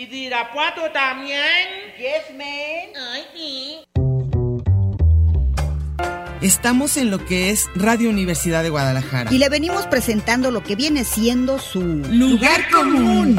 ¿Y de Irapuato también? Yes, man. Ay, sí. Estamos en lo que es Radio Universidad de Guadalajara. Y le venimos presentando lo que viene siendo su Lugar común.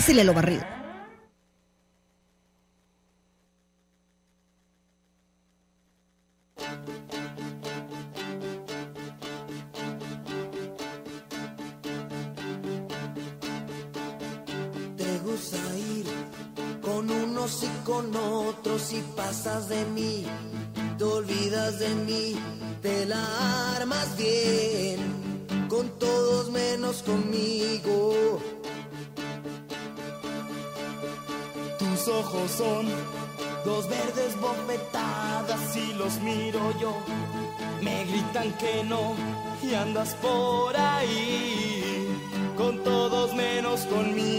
Pásele lo barrido. Son dos verdes bofetadas y los miro yo. Me gritan que no y andas por ahí con todos menos conmigo.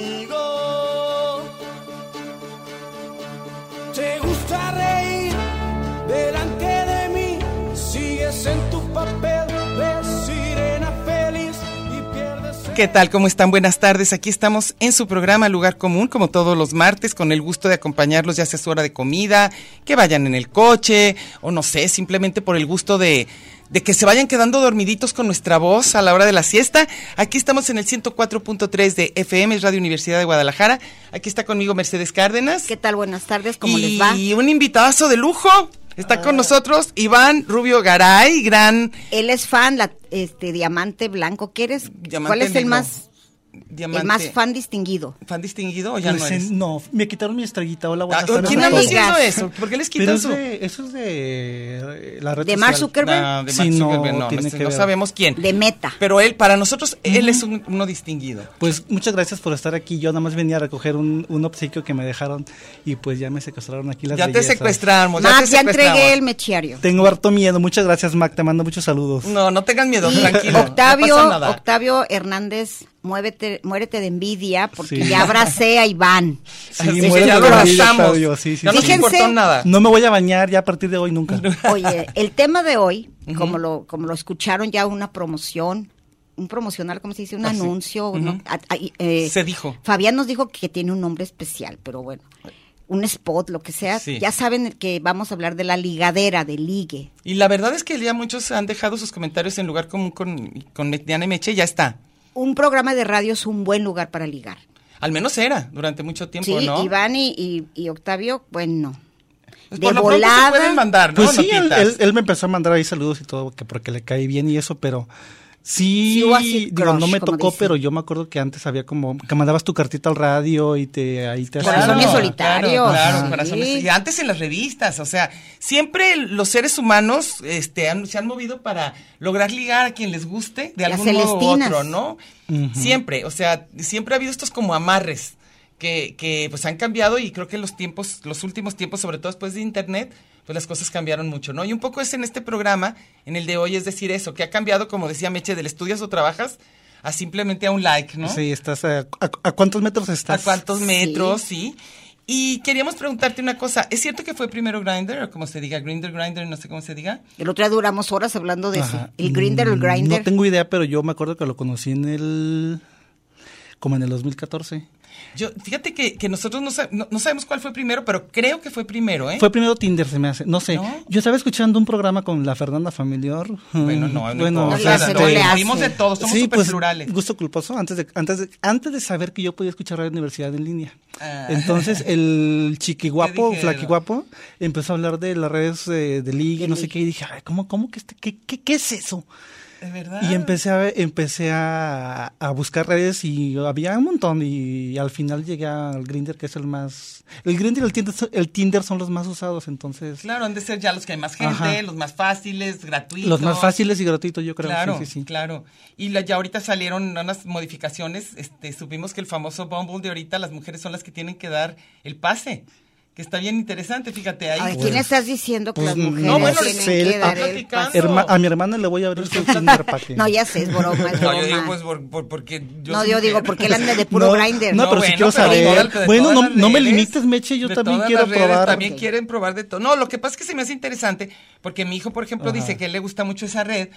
¿Qué tal? ¿Cómo están? Buenas tardes. Aquí estamos en su programa Lugar Común, como todos los martes, con el gusto de acompañarlos, ya sea su hora de comida, que vayan en el coche, o no sé, simplemente por el gusto de, de que se vayan quedando dormiditos con nuestra voz a la hora de la siesta. Aquí estamos en el 104.3 de FM, es Radio Universidad de Guadalajara. Aquí está conmigo Mercedes Cárdenas. ¿Qué tal? Buenas tardes, ¿cómo y les va? un invitadazo de lujo. Está con nosotros Iván Rubio Garay, gran Él es fan, la, este, Diamante Blanco. ¿Qué eres? Diamante ¿Cuál es el más, diamante. el más fan distinguido? ¿Fan distinguido o ya Pues, no eres? no, me quitaron mi estrellita. Hola, Ah, buenas tardes. ¿Quién anda haciendo eso? ¿Por qué les quitan es su...? de, eso es de eh, la red ¿De Mark. Zuckerberg? No, de Sí, Mark no, Zuckerberg, no, tiene no, que no ver. sabemos quién. De Meta. Pero él, para nosotros, él es un- uno distinguido. Pues muchas gracias por estar aquí. Yo nada más venía a recoger un, un obsequio que me dejaron y pues ya me secuestraron aquí las Ya te secuestramos, ya Max, te ya secuestramos. entregué el mechiario. Tengo harto miedo. Muchas gracias, Mac. Te mando muchos saludos. No, no tengan miedo, Y tranquilo. Octavio, no pasa nada. Octavio Hernández, muévete, muérete de envidia porque Sí. ya abracé a Iván. Sí, ya lo abrazamos. Sí, sí, no te importó nada. No me voy a bañar ya a partir de hoy nunca. Oye, el tema de hoy, como lo como lo escucharon ya una promoción, un promocional, ¿cómo se dice? Un Ah, sí. anuncio. ¿no? Ujú. A- a- eh, Se dijo. Fabián nos dijo que tiene un nombre especial, pero bueno, un spot, lo que sea. Sí. Ya saben que vamos a hablar de la ligadera, de ligue. Y la verdad es que ya muchos han dejado sus comentarios en lugar común con, con Diana y Meche, ya está. Un programa de radio es un buen lugar para ligar. Al menos era durante mucho tiempo, Sí, ¿no? Iván y, y- y Octavio, bueno. Pues de por lo volada. se pueden mandar, ¿no? Pues sí, él, Notitas. él- él me empezó a mandar ahí saludos y todo, que porque le cae bien y eso, pero sí, Sí digo, no me tocó, dicen. pero yo me acuerdo que antes había como, que mandabas tu cartita al radio y te ahí te Corazones solitarios. Claro, claro, corazones. Y antes en las revistas, o sea, siempre los seres humanos este, han- se han movido para lograr ligar a quien les guste de Las algún modo u otro, ¿no? Siempre, o sea, siempre ha habido estos como amarres que, que pues han cambiado y creo que los tiempos, los últimos tiempos, sobre todo después de internet, pues las cosas cambiaron mucho, ¿no? Y un poco es en este programa, en el de hoy, es decir eso, que ha cambiado, como decía Meche, del estudias o trabajas a simplemente a un like, ¿no? Sí, estás a, a- a cuántos metros a estás? cuántos Sí. metros, sí. Y queríamos preguntarte una cosa, ¿es cierto que fue primero Grinder o como se diga, Grinder, Grinder, no sé cómo se diga? El otro día duramos horas hablando de eso. El grinder, el Mm, grinder. No tengo idea, pero yo me acuerdo que lo conocí en el como en el 2014. Yo, fíjate que, que nosotros no, sa- no, no sabemos cuál fue primero, pero creo que fue primero, ¿eh? Fue primero Tinder, se me hace. No sé. ¿No? Yo estaba escuchando un programa con la Fernanda Familiar. Bueno, no, no, bueno, no, o sea, este, de todo, somos sí, súper pues, plurales. gusto culposo antes de, antes de antes de saber que yo podía escuchar Radio Universidad en línea. Ah. Entonces el chiqui guapo, ¿Qué dijeron? flaqui guapo, empezó a hablar de las redes eh, de liga y no sé qué y dije, "Ay, ¿cómo cómo que este qué, qué qué es eso? De verdad. Y empecé a, empecé a, a buscar redes y había un montón y, al final llegué al Grinder que es el más... El Grinder y el Tinder, el Tinder son los más usados, entonces... Claro, han de ser ya los que hay más gente, Ajá. los más fáciles, gratuitos. Los más fáciles y gratuitos, yo creo. Claro, sí, sí, sí. claro. Y la- ya ahorita salieron unas modificaciones. Este, supimos que el famoso Bumble de ahorita, las mujeres son las que tienen que dar el pase. Que está bien interesante, fíjate ahí. A ¿quién estás diciendo que Pues, las no, mujeres bueno, tienen que dar el? Herma- a mi hermana le voy a abrir su Tinder para que... No, ya sé, es broma, es No, yo digo pues por- por- porque yo No, yo mujer. digo, porque él anda de puro no, grinder. No, No, pero si bueno, quiero pero saber. bueno, no, no me limites, Meche, yo también quiero redes probar. También quieren probar de todo. No, lo que pasa es que se me hace interesante, porque mi hijo, por ejemplo, Ajá. dice que le gusta mucho esa red,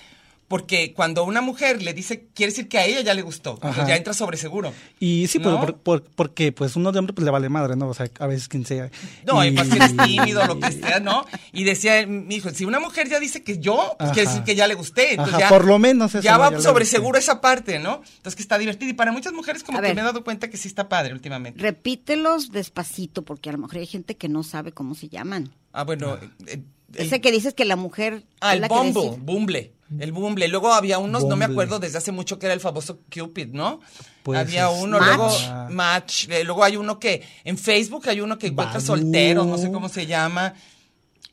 porque cuando una mujer le dice, quiere decir que a ella ya le gustó. Entonces Ajá. ya entra sobre seguro. Y sí, pues, ¿No? por- por- porque pues uno de hombre pues le vale madre, ¿no? O sea, a veces quien sea. No, y pues si eres tímido, lo que sea, ¿no? Y decía mi hijo, si una mujer ya dice que yo, pues Ajá. quiere decir que ya le gusté. Entonces Ajá, ya, por lo menos eso, Ya va Ya sobre seguro esa parte, ¿no? Entonces que está divertido. Y para muchas mujeres como A que ver. me he dado cuenta que sí está padre últimamente. Repítelos despacito, porque a lo mejor hay gente que no sabe cómo se llaman. Ah, bueno. eh, el- Ese que dices que la mujer... Ah, el que Bumble, el Bumble. Luego había unos, no me acuerdo desde hace mucho que era el famoso Cupid, ¿no? Pues había uno, Match. luego. Match, eh, luego hay uno que en Facebook hay uno que encuentra solteros, no sé cómo se llama.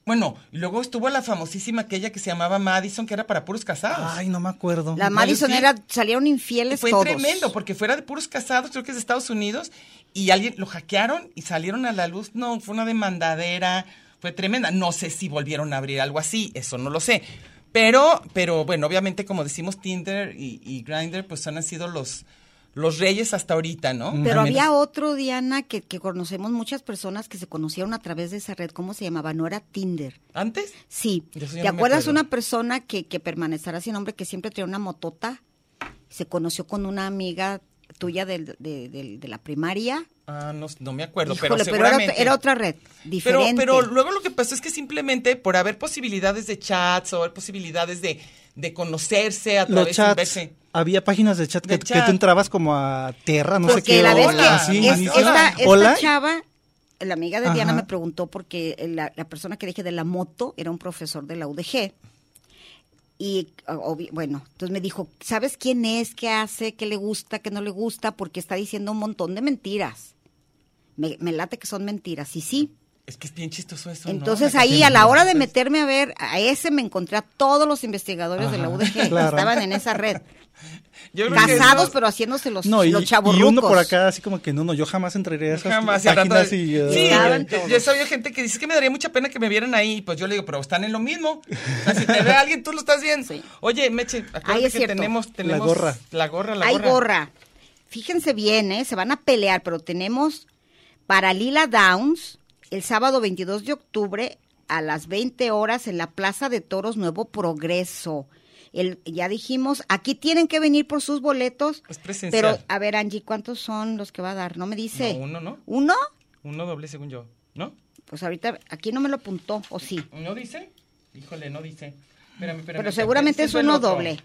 Bueno, y luego estuvo la famosísima aquella que se llamaba Madison, que era para puros casados. Ay, no me acuerdo. La Madison era... Salieron infieles Fue todos. tremendo, porque fuera de puros casados, creo que es de Estados Unidos, y alguien lo hackearon y salieron a la luz. No, fue una demandadera, fue tremenda. No sé si volvieron a abrir algo así, eso no lo sé. Pero, pero bueno, obviamente, como decimos, Tinder y, y Grindr, pues han sido los, los reyes hasta ahorita, ¿no? Pero Al había menos- otro, Diana, que, que conocemos muchas personas que se conocieron a través de esa red. ¿Cómo se llamaba? No era Tinder. ¿Antes? Sí. ¿Te acuerdas una persona que, que permanecerá sin nombre, que siempre traía una motota? Se conoció con una amiga tuya del- de, de- de la primaria. Ah, no, no me acuerdo, Híjole, pero pero, era, seguramente. otra- era otra red, Pero, diferente. pero luego lo que pasó es que simplemente por haber posibilidades de chats o haber posibilidades de, de conocerse a través de verse. Había páginas de chat que, De que chat. tú entrabas como a Terra, no sé qué. la vez hola, que así, es- esta, esta Hola. chava, la amiga de Diana Ajá. me preguntó porque la, la persona que dije de la moto era un profesor de la UDG. Y bueno, entonces me dijo, ¿sabes quién es? ¿Qué hace? ¿Qué le gusta? ¿Qué no le gusta? Porque está diciendo un montón de mentiras. Me, me late que son mentiras. Y sí. Es que es bien chistoso eso. Entonces ahí a la hora de meterme a ver, a ese me encontré a todos los investigadores de la UDG. claro. Estaban en esa red. Yo creo que Casados, pero haciéndose los, No, y, los y uno por acá así como que no, no, yo jamás entraría a esas Jamás, y páginas de- y... uh, sí, Estaban yo, yo sabía gente que dice que me daría mucha pena que me vieran ahí, y pues yo le digo, pero están en lo mismo. O sea, si te ve alguien, tú lo estás viendo. Sí. Oye, Meche, acuérdate Ahí es que cierto. tenemos, tenemos gorra. La gorra, la Hay gorra. gorra. Fíjense bien, ¿eh? se van a pelear, pero tenemos para Lila Downs el sábado 22 de octubre a las 20 horas en la Plaza de Toros Nuevo Progreso. El, ya dijimos, aquí tienen que venir por sus boletos. Es presencial. Pero, a ver, Angie, ¿cuántos son los que va a dar? No me dice. No, uno, ¿no? ¿Uno? Uno doble según yo, ¿no? Pues ahorita, aquí no me lo apuntó, ¿o sí? ¿No dice? Híjole, no dice. Espérame, espérame, Pero seguramente es uno doble.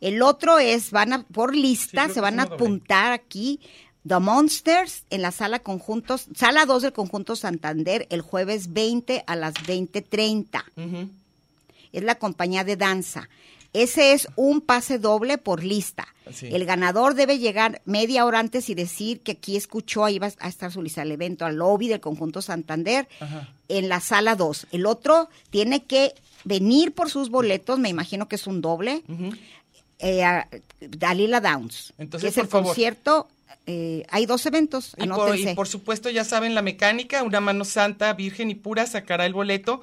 El otro es, van a, por lista, se van a doble. apuntar aquí The Monsters en la sala conjuntos, sala 2 del conjunto Santander el jueves 20 a las 20.30. Ujú. Es la compañía de danza. Ese es un pase doble por lista. Sí. El ganador debe llegar media hora antes y decir que aquí escuchó, ahí va a estar su lista del evento, al lobby del conjunto Santander, Ajá. en la sala 2. El otro tiene que venir por sus boletos, me imagino que es un doble, eh, a Dalila Downs, Entonces, que es el favor. concierto. eh, hay dos eventos, Y por, anótense. y por supuesto, ya saben la mecánica, una mano santa, virgen y pura sacará el boleto.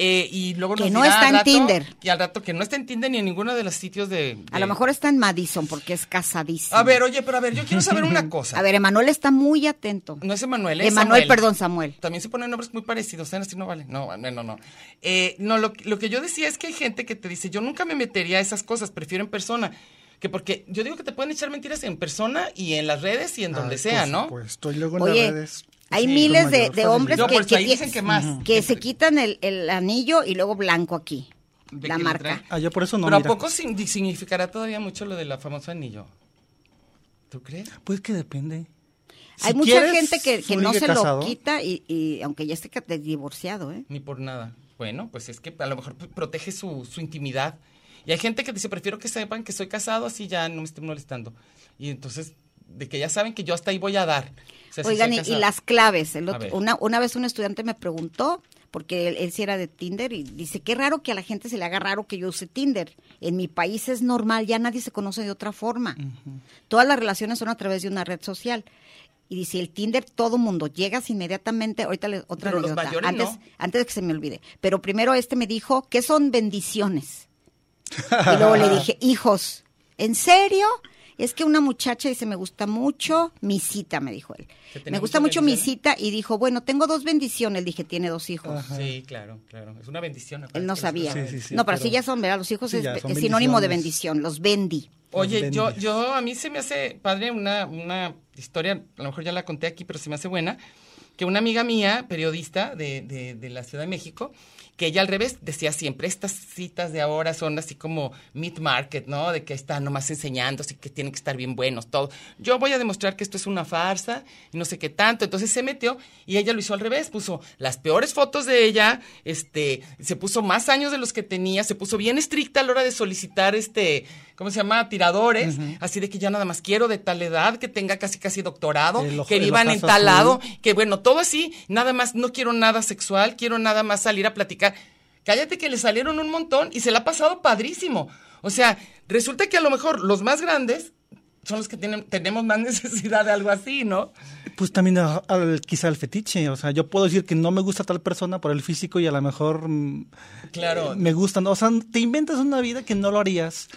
Eh, y luego Que nos no dirá está al en rato- Tinder. Y al rato que no está en Tinder ni en ninguno de los sitios de... A lo mejor está en Madison porque es casadísimo. A ver, oye, pero a ver, yo quiero saber una cosa. A ver, Emanuel está muy atento. No es Emanuel, es Emanuel, Samuel. perdón, Samuel. También se ponen nombres muy parecidos, ¿eh? así no vale. No, no, no. No, Eh, no lo, lo que yo decía es que hay gente que te dice, yo nunca me metería a esas cosas, prefiero en persona. Que porque yo digo que te pueden echar mentiras en persona y en las redes y en donde Ay, sea, por ¿no? supuesto, y luego en Oye, las redes. Hay Sí, miles de, hombres No, que, pues que ti- dicen que más. que se quitan el, el anillo y luego blanco aquí, ¿De la marca. Ah, yo por eso no, Pero ¿a mira. poco sin- significará todavía mucho lo de la famosa anillo? ¿Tú crees? Pues que depende. Hay mucha gente que, no se casado, lo quita y, y aunque ya esté divorciado, ¿eh? Ni por nada. Bueno, pues es que a lo mejor protege su, su intimidad. Y hay gente que dice, prefiero que sepan que soy casado, así ya no me estén molestando. Y entonces, de que ya saben que yo hasta ahí voy a dar. Oigan, y, las claves. El otro- una, una vez un estudiante me preguntó, porque él, él sí era de Tinder, y dice, qué raro que a la gente se le haga raro que yo use Tinder. En mi país es normal, ya nadie se conoce de otra forma. Todas las relaciones son a través de una red social. Y dice, el Tinder, todo mundo, llegas inmediatamente, ahorita le, otra Pero anécdota, antes, no. antes de que se me olvide. Pero primero este me dijo, ¿qué son bendiciones? Y luego le dije, hijos, ¿en serio? Es que una muchacha dice, me gusta mucho mi cita, me dijo él. ¿Que tenía Me gusta mucho mi bendiciones? cita y dijo, bueno, tengo dos bendiciones. Dije, tiene dos hijos. Sí, claro, claro. Es una bendición. Él no sabía. Sí, sí, sí, no, pero, pero- sí ya son, ¿verdad? Los hijos Sí, es, sinónimo de bendición, los bendi. Oye, Los yo, yo, a mí se me hace padre una, una historia, a lo mejor ya la conté aquí, pero se me hace buena, que una amiga mía, periodista de, de, de la Ciudad de México, que ella al revés decía siempre, estas citas de ahora son así como meat market, ¿no? De que están nomás enseñando, así que tienen que estar bien buenos, todo. Yo voy a demostrar que esto es una farsa y no sé qué tanto. Entonces se metió y ella lo hizo al revés, puso las peores fotos de ella, este, se puso más años de los que tenía, se puso bien estricta a la hora de solicitar este, ¿cómo se llama? Tiradores, así de que ya nada más quiero de tal edad, que tenga casi casi doctorado, El que vivan en tal lado, que bueno, todo así, nada más, no quiero nada sexual, quiero nada más salir a platicar. Cállate que le salieron un montón y se la ha pasado padrísimo. O sea, resulta que a lo mejor los más grandes son los que tienen, tenemos más necesidad de algo así, ¿no? Pues también a- al- quizá el fetiche, o sea, yo puedo decir que no me gusta tal persona por el físico y a lo mejor mm, Claro. eh, me gustan, o sea, te inventas una vida que no lo harías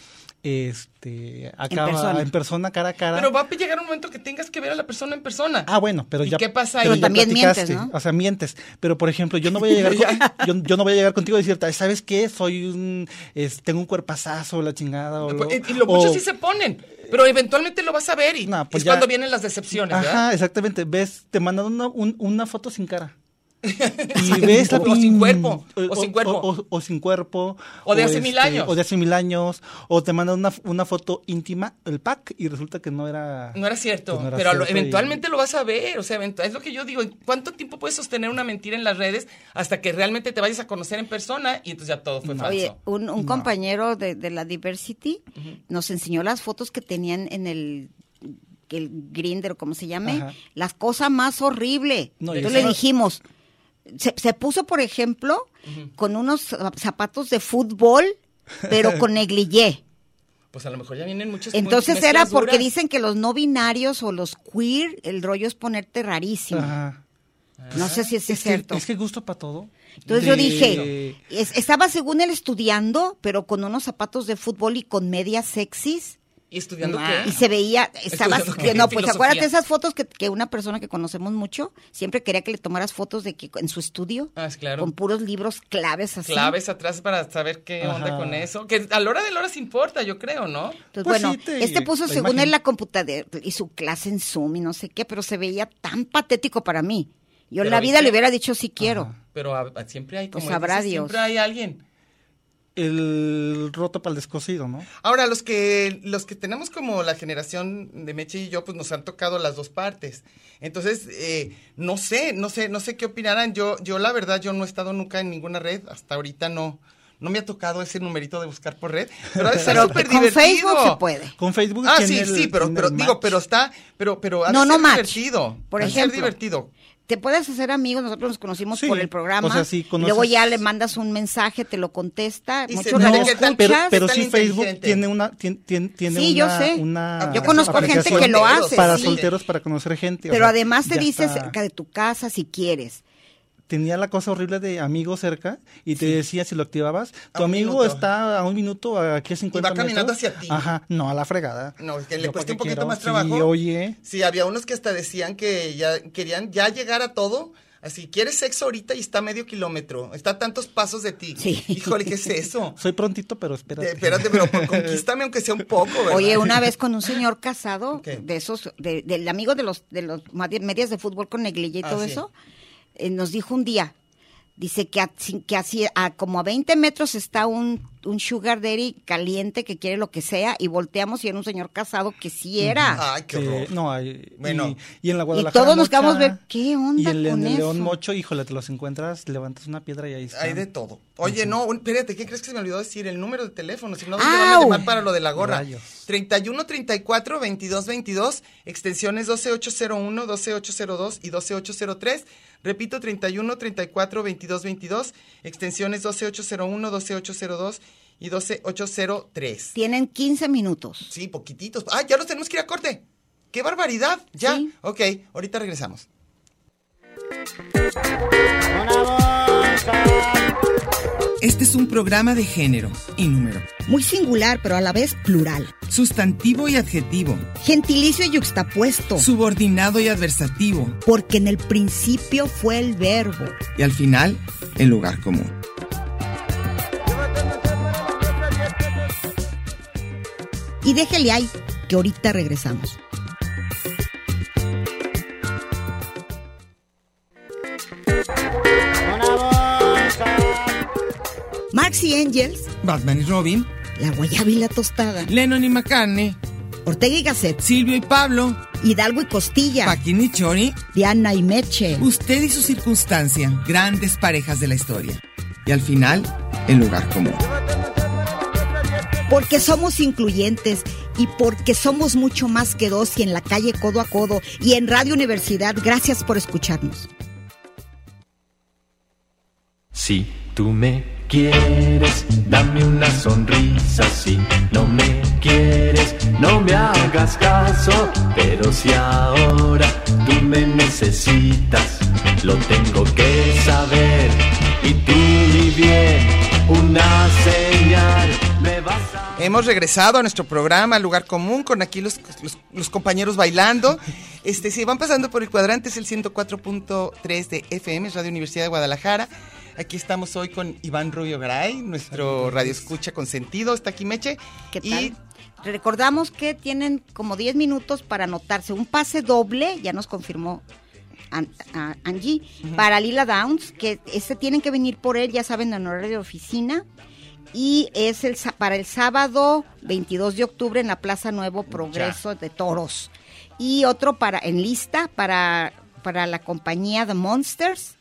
este acaba en persona. persona, cara a cara. Pero va a llegar un momento que tengas que ver a la persona en persona. Ah, bueno, pero ¿Y ya. qué pasa ahí? Pero también mientes, ¿no? O sea, mientes. Pero, por ejemplo, yo no voy a llegar, con- yo, yo no voy a llegar contigo y decirte, ¿sabes qué? Soy un, es- tengo un cuerpazazo, la chingada. O, lo- y lo muchos o- sí se ponen, pero eventualmente lo vas a ver y No, pues es ya- cuando vienen las decepciones, ¿verdad? Ajá, exactamente. Ves, te mandan una, un- una foto sin cara. Y ves la O sin cuerpo, o sin cuerpo. O, o- o sin cuerpo. O de hace mil años. O de hace mil años. O te mandan una, una foto íntima, el pack, y resulta que no era. No era cierto, pues no era pero eventualmente lo vas a ver, o sea, es lo que yo digo, ¿cuánto tiempo puedes sostener una mentira en las redes hasta que realmente te vayas a conocer en persona y entonces ya todo fue falso? Oye, un, un compañero de, de la Diversity nos enseñó las fotos que tenían en el el Grinder, como se llame, Ajá. las cosas más y Entonces le dijimos, se, se puso, por ejemplo, con unos zap- zapatos de fútbol, pero con negligé. Pues a lo mejor ya vienen muchas Entonces era porque duras. dicen que los no binarios o los queer, el rollo es ponerte rarísimo. Ajá. No sé si es, Es que, cierto. es que gusto para todo. Entonces yo dije, es- estaba según él estudiando, pero con unos zapatos de fútbol y con medias sexys. ¿Y estudiando Ah, qué? Y se veía, estaba, Estudiando que qué? no, pues Filosofía. acuérdate esas fotos que, que una persona que conocemos mucho siempre quería que le tomaras fotos de que en su estudio, Ah, es claro. con puros libros claves así. Claves atrás para saber qué onda con eso. Que a la hora de la hora se importa, yo creo, ¿no? Entonces, Pues bueno, sí, te- este puso la según imagen. él la computadora y su clase en Zoom y no sé qué, pero se veía tan patético para mí. Yo en la vida ¿viste? le hubiera dicho sí quiero. Pero a- a- siempre hay, como Pues sabrá dices, Dios. siempre hay alguien. El roto para el descosido, ¿no? Ahora, los que, los que tenemos como la generación de Meche y yo, pues nos han tocado las dos partes. Entonces, eh, no sé, no sé, no sé qué opinarán. Yo, yo la verdad, yo no he estado nunca en ninguna red, hasta ahorita no, no me ha tocado ese numerito de buscar por red. Pero ha de ser Pero súper con divertido. Facebook se puede. Con Facebook Ah, sí, el- sí, pero, pero digo, pero está, pero, pero ha No, no divertido. Por ha de ser ejemplo. divertido. Te puedes hacer amigos, nosotros nos conocimos Sí, por el programa. o sea, sí, conoces- luego ya le mandas un mensaje, te lo contesta. Y Muchos no pero, escuchas. pero tan sí Facebook tiene una tiene, tiene, tiene Sí, yo una, sé. una Yo conozco gente que lo hace. para sí. solteros para conocer gente. o Pero sea, además te ya dice está. cerca de tu casa si quieres. Tenía la cosa horrible de amigo cerca y te decía si lo activabas, tu amigo minuto. está a un minuto aquí a 50 Y va caminando metros. hacia ti. Ajá, no a la fregada. No, es que le cuesta ¿para un poquito quiero? más Sí, trabajo. oye, Sí, había unos que hasta decían que ya querían ya llegar a todo. Así, quieres sexo ahorita y está a medio kilómetro. Está a tantos pasos de ti. Sí. Híjole, ¿qué es eso? soy prontito, pero espérate. Eh, espérate, pero por- conquístame aunque sea un poco, ¿verdad? Oye, una vez con un señor casado, de esos, de- del amigo de los, de los medias de fútbol con negligé y Ah, todo sí. eso, nos dijo un día, dice que, a, que así, a como a 20 metros está un un sugar daddy caliente que quiere lo que sea y volteamos y era un señor casado que sí era. Ay, qué Sí, horror. no, hay, Bueno. y, y en la y Guadalajara todos nos quedamos ver qué onda Y en, con en el León eso? Mocho, híjole, te los encuentras, levantas una piedra y ahí está. Hay de todo. Oye, no, un- espérate, ¿qué crees que se me olvidó decir? El número de teléfono, si no, ¿dónde ¡Au! van a llamar para lo de la gorra? Rayos. 31 34 22 22, extensiones 12801, 12802 y 12803. Repito, 31 34 22 22, extensiones 12801, 12802 y 12803. Tienen 15 minutos. Sí, poquititos. Ah, ya los tenemos que ir a corte. ¡Qué barbaridad! Ya. Sí. Ok, ahorita regresamos. Este es un programa de género y número, Muy singular, pero a la vez plural. sustantivo y adjetivo, Gentilicio y yuxtapuesto. subordinado y adversativo, Porque en el principio fue el verbo. y al final, el lugar común. Y déjele ahí, que ahorita regresamos. Marx y Engels, Batman y Robin, La Guayaba y la Tostada, Lennon y McCartney, Ortega y Gasset, Silvio y Pablo, Hidalgo y Costilla, Paquín y Chori, Diana y Meche. usted y su circunstancia, grandes parejas de la historia. Y al final, el lugar común. Porque somos incluyentes y porque somos mucho más que dos y en la calle codo a codo y en Radio Universidad. Gracias por escucharnos. Si tú me quieres, dame una sonrisa. Si no me quieres, no me hagas caso. Pero si ahora tú me necesitas, lo tengo que saber. Y tú, mi bien, una señal me vas a. Hemos regresado a nuestro programa, Lugar Común, con aquí los, los- los compañeros bailando. Este, si van pasando por el cuadrante, es el 104.3 de FM, es Radio Universidad de Guadalajara. Aquí estamos hoy con Iván Rubio Garay, nuestro radio escucha con sentido. Está aquí Meche. ¿Qué Y tal? Recordamos que tienen como 10 minutos para anotarse un pase doble, ya nos confirmó Angie, para Lila Downs, que este tienen que venir por él, ya saben, en horario de oficina. Y es el para el sábado 22 de octubre en la Plaza Nuevo Progreso de Toros. Y otro para en lista para, para la compañía The Monsters,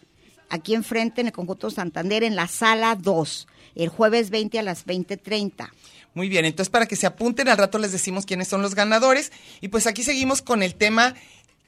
aquí enfrente en el Conjunto Santander, en la sala 2, el jueves 20 a las 20.30. Muy bien, entonces para que se apunten, al rato les decimos quiénes son los ganadores. Y pues aquí seguimos con el tema,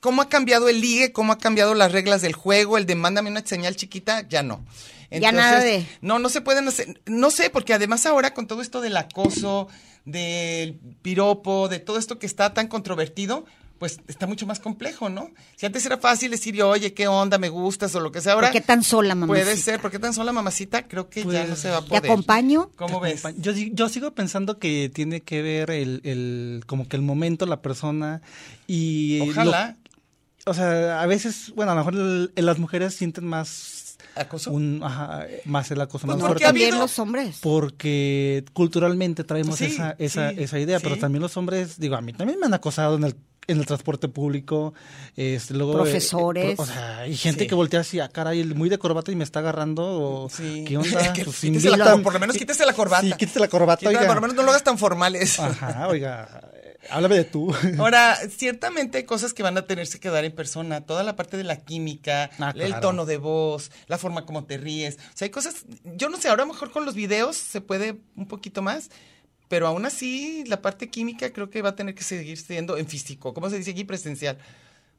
cómo ha cambiado el ligue, cómo ha cambiado las reglas del juego, el de mándame una señal chiquita, ya no. Ya nada de- No, no se pueden hacer, no sé, porque además ahora con todo esto del acoso, del piropo, de todo esto que está tan controvertido, pues está mucho más complejo, ¿no? Si antes era fácil decir, oye, ¿qué onda? ¿Me gustas? O lo que sea ahora. ¿Por qué tan sola, mamacita? Puede ser, ¿por qué tan sola, mamacita? Creo que ya Pues, no se va a ¿Te poder. acompaño? ¿Cómo ves? Yo, yo sigo pensando que tiene que ver el, el como que el momento, la persona y lo- Ojalá. O sea, a veces, bueno, a lo mejor el- el- las mujeres sienten más ¿Acoso? un ajá, más el acoso Pues más porque fuerte También los hombres. porque culturalmente traemos Sí, esa esa, sí, esa idea, pero también los hombres, digo, a mí también me han acosado en el en el transporte público, este, luego eh, Profesores. pro- o sea, hay gente Sí. que voltea así, a caray, el muy de corbata y me está agarrando, o Sí. ¿qué onda? Pues quítese la- por lo menos quítese la corbata. Sí, quítese la corbata, Quítala, oiga. por lo menos no lo hagas tan formales. Ajá, oiga, háblame de tú. Ahora, ciertamente hay cosas que van a tenerse que dar en persona. Toda la parte de la química, Ah, el claro. tono de voz, la forma como te ríes. O sea, hay cosas, yo no sé, ahora mejor con los videos se puede un poquito más, pero aún así la parte química creo que va a tener que seguir siendo en físico, ¿cómo se dice aquí? Presencial.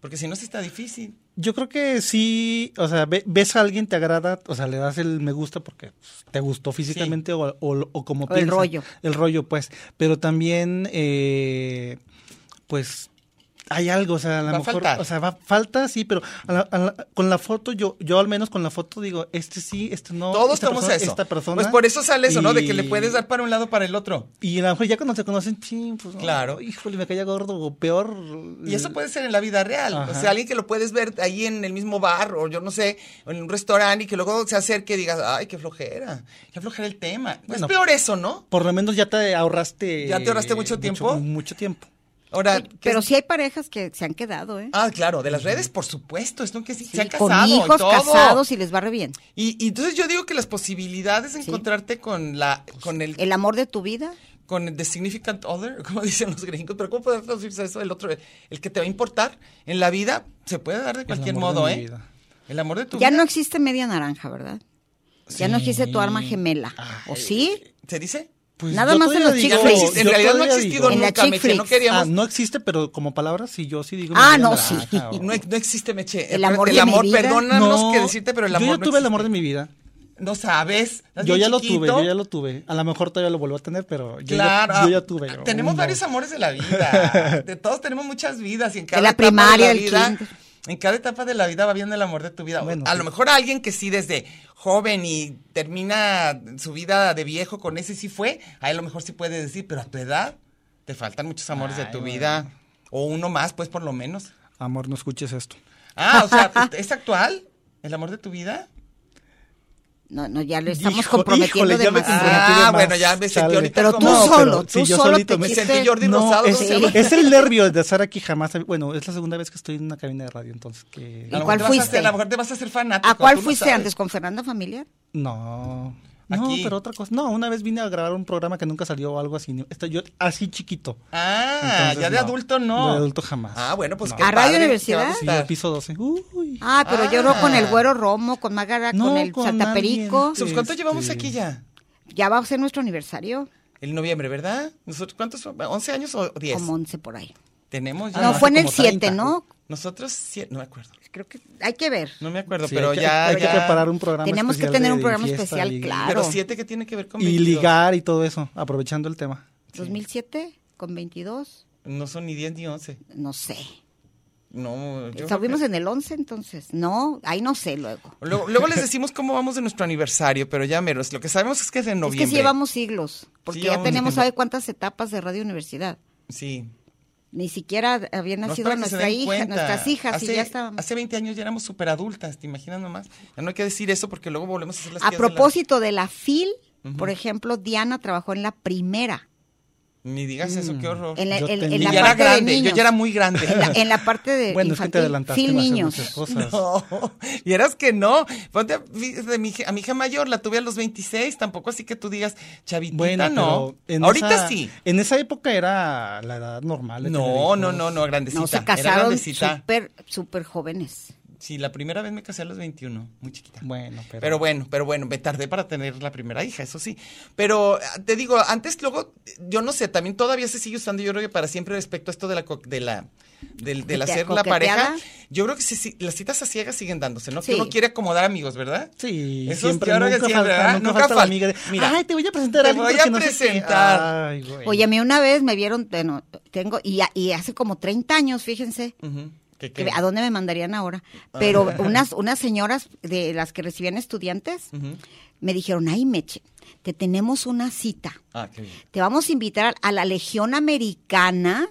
Porque si no, sí está difícil. Yo creo que sí, o sea, ve- ves a alguien, te agrada, o sea, le das el me gusta porque pues, te gustó físicamente o, o- o como O el piensa. rollo. El rollo, pues. Pero también, eh, pues, hay algo, o sea, a lo a mejor, o sea, va, falta, sí, pero a la- a la- con la foto, yo, yo al menos con la foto digo, este sí, este no. Todos esta tenemos persona, eso. Esta persona. Pues por eso sale eso, ¿no? De que le puedes dar para un lado para el otro. Y a lo mejor ya cuando se conocen, sí, pues, Claro. híjole, me caía gordo o peor. Y eso puede ser en la vida real. O sea, alguien que lo puedes ver ahí en el mismo bar o yo no sé, en un restaurante y que luego se acerque y digas, ay, qué flojera, qué flojera el tema. Bueno, es peor eso, ¿no? Por lo menos ya te ahorraste. ¿Ya te ahorraste mucho tiempo? Mucho tiempo. Ahora, ¿qué Pero es- sí hay parejas que se han quedado, ¿eh? Ah, claro, de las redes, por supuesto, es lo que sí, se han con casado y hijos todo. casados y les va re bien. Y, y entonces yo digo que las posibilidades de Sí. encontrarte con la, con el, El amor de tu vida. con el the significant other, como dicen los gringos, pero ¿cómo poder traducirse eso? El otro, el que te va a importar en la vida, se puede dar de cualquier de modo, ¿eh? vida. El amor de tu Ya vida. no existe media naranja, ¿verdad? Ya no existe tu arma gemela. ¿O sí? ¿Se dice? Pues Nada más en los digo- chick flicks. existe, en yo realidad no ha existido la nunca, Meche, no queríamos... Ah, no existe, pero como palabra sí, yo sí digo. Ah, no, sí. o- No, no existe, Meche. El amor el de mi amor, vida. perdónanos No, que decirte, pero el amor Yo ya no tuve el amor de mi vida. No sabes. ¿estás Yo ya lo tuve, yo ya lo tuve. A lo mejor todavía lo vuelvo a tener, pero yo, Claro. ya, yo ya tuve. ah, Tenemos varios amores de la vida. De todos tenemos muchas vidas y en cada la etapa primaria, de la vida. En cada etapa de la vida va viendo el amor de tu vida. Bueno, a sí. lo mejor alguien que sí desde joven y termina su vida de viejo con ese sí fue, a lo mejor sí puede decir, pero a tu edad te faltan muchos amores de tu bueno. vida o uno más, pues por lo menos. Amor, no escuches esto. Ah, o sea, ¿es actual el amor de tu vida? No, no, ya lo estamos Hijo- comprometiendo híjole, ya me Ah, más. bueno, ya me sentí Chale. ahorita Pero tú como... Solo, pero tú yo solo solito te me sentí Jordi No, Rosado. es, el nervio de estar aquí jamás. Bueno, es la segunda vez que estoy en una cabina de radio, entonces que. A lo cuál a fuiste? hacer- a lo mejor te vas a hacer fanático. ¿A cuál no fuiste antes? ¿Con Fernanda Familiar? No. No, Aquí. pero otra cosa. No, una vez vine a grabar un programa que nunca salió o algo así. Esto, yo así chiquito. Ah, Entonces, ya de no. adulto no. De adulto jamás. Ah, bueno, pues No. qué ¿A Radio padre, Universidad? Sí, piso 12. Uy. Ah, pero yo creo con el Ah. güero Romo, con Magara, No, con el con Saltaperico. alguien. Pues, ¿Cuánto Este- llevamos aquí ya? Ya va a ser nuestro aniversario, El noviembre, ¿verdad? ¿Nosotros cuántos? son? ¿11 años o 10? como 11 por ahí. Tenemos ya. Ah, no, fue en el como 7, 30. ¿no? Nosotros, siete, no me acuerdo. Creo que hay que ver. No me acuerdo, Sí, pero hay que- ya. Hay que ya- preparar un programa Tenemos que tener de un programa fiesta especial, y- claro. Pero siete que tiene que ver con Y 22. ligar y todo eso, aprovechando el tema. 2007 con 22, No son ni 10 ni 11. no sé. No, yo. Estuvimos que- en el 11 entonces. No, ahí no sé luego. Luego, luego les decimos cómo vamos de nuestro aniversario, pero ya menos. Lo que sabemos es que es en Es noviembre. que sí llevamos siglos, porque Sí, ya tenemos. ¿sabe cuántas etapas de Radio Universidad? Sí. Ni siquiera había No, nacido se nuestra hija, cuenta. nuestras hijas hace, y ya estábamos. Hace 20 años ya éramos súper adultas, ¿te imaginas nomás? Ya no hay que decir eso porque luego volvemos a hacer las A tías de la- propósito de la FIL, por ejemplo, Diana trabajó en la primera, Ni digas eso, qué horror. en la, Yo en- en tenía- la Y ya era de grande, niños. yo ya era muy grande. En la, en la parte de Bueno, es que te infantil, adelantaste FIL en hacer niños. muchas cosas. No, y eras que no. Ponte a, de mi, hija- a mi hija mayor, la tuve a los 26, tampoco así que tú digas, chavitita, Bueno, no. en Ahorita esa- sí. En esa época era la edad normal. No, no, no, no, grandecita. No, se era casaron grandecita. súper, súper jóvenes. Sí, la primera vez me casé a los 21, muy chiquita. Bueno, pero. Pero bueno, pero bueno, me tardé para tener la primera hija, eso sí. Pero ah, te digo, antes luego, yo no sé, también todavía se sigue usando, yo creo que para siempre respecto a esto de la co- de la del, del hacer la pareja, yo creo que sí, sí, las citas a ciegas siguen dándose, ¿no? Sí. Que uno quiere acomodar amigos, ¿verdad? Sí, Eso siempre, creo que nunca siempre, falta, ¿verdad? nunca Nunca falta la fal- amiga de, Mira, ay, te voy a presentar a te alguien voy porque a no sé qué". presentar. Ay, güey. Oye, a mí una vez me vieron, bueno, tengo, y, y hace como 30 años, fíjense, Ujú, ¿qué- que qué? ¿a dónde me mandarían ahora? Ah. Pero unas, unas señoras de las que recibían estudiantes me dijeron, ay, Meche, te tenemos una cita. Ah, qué bien. Te vamos a invitar a la Legión Americana,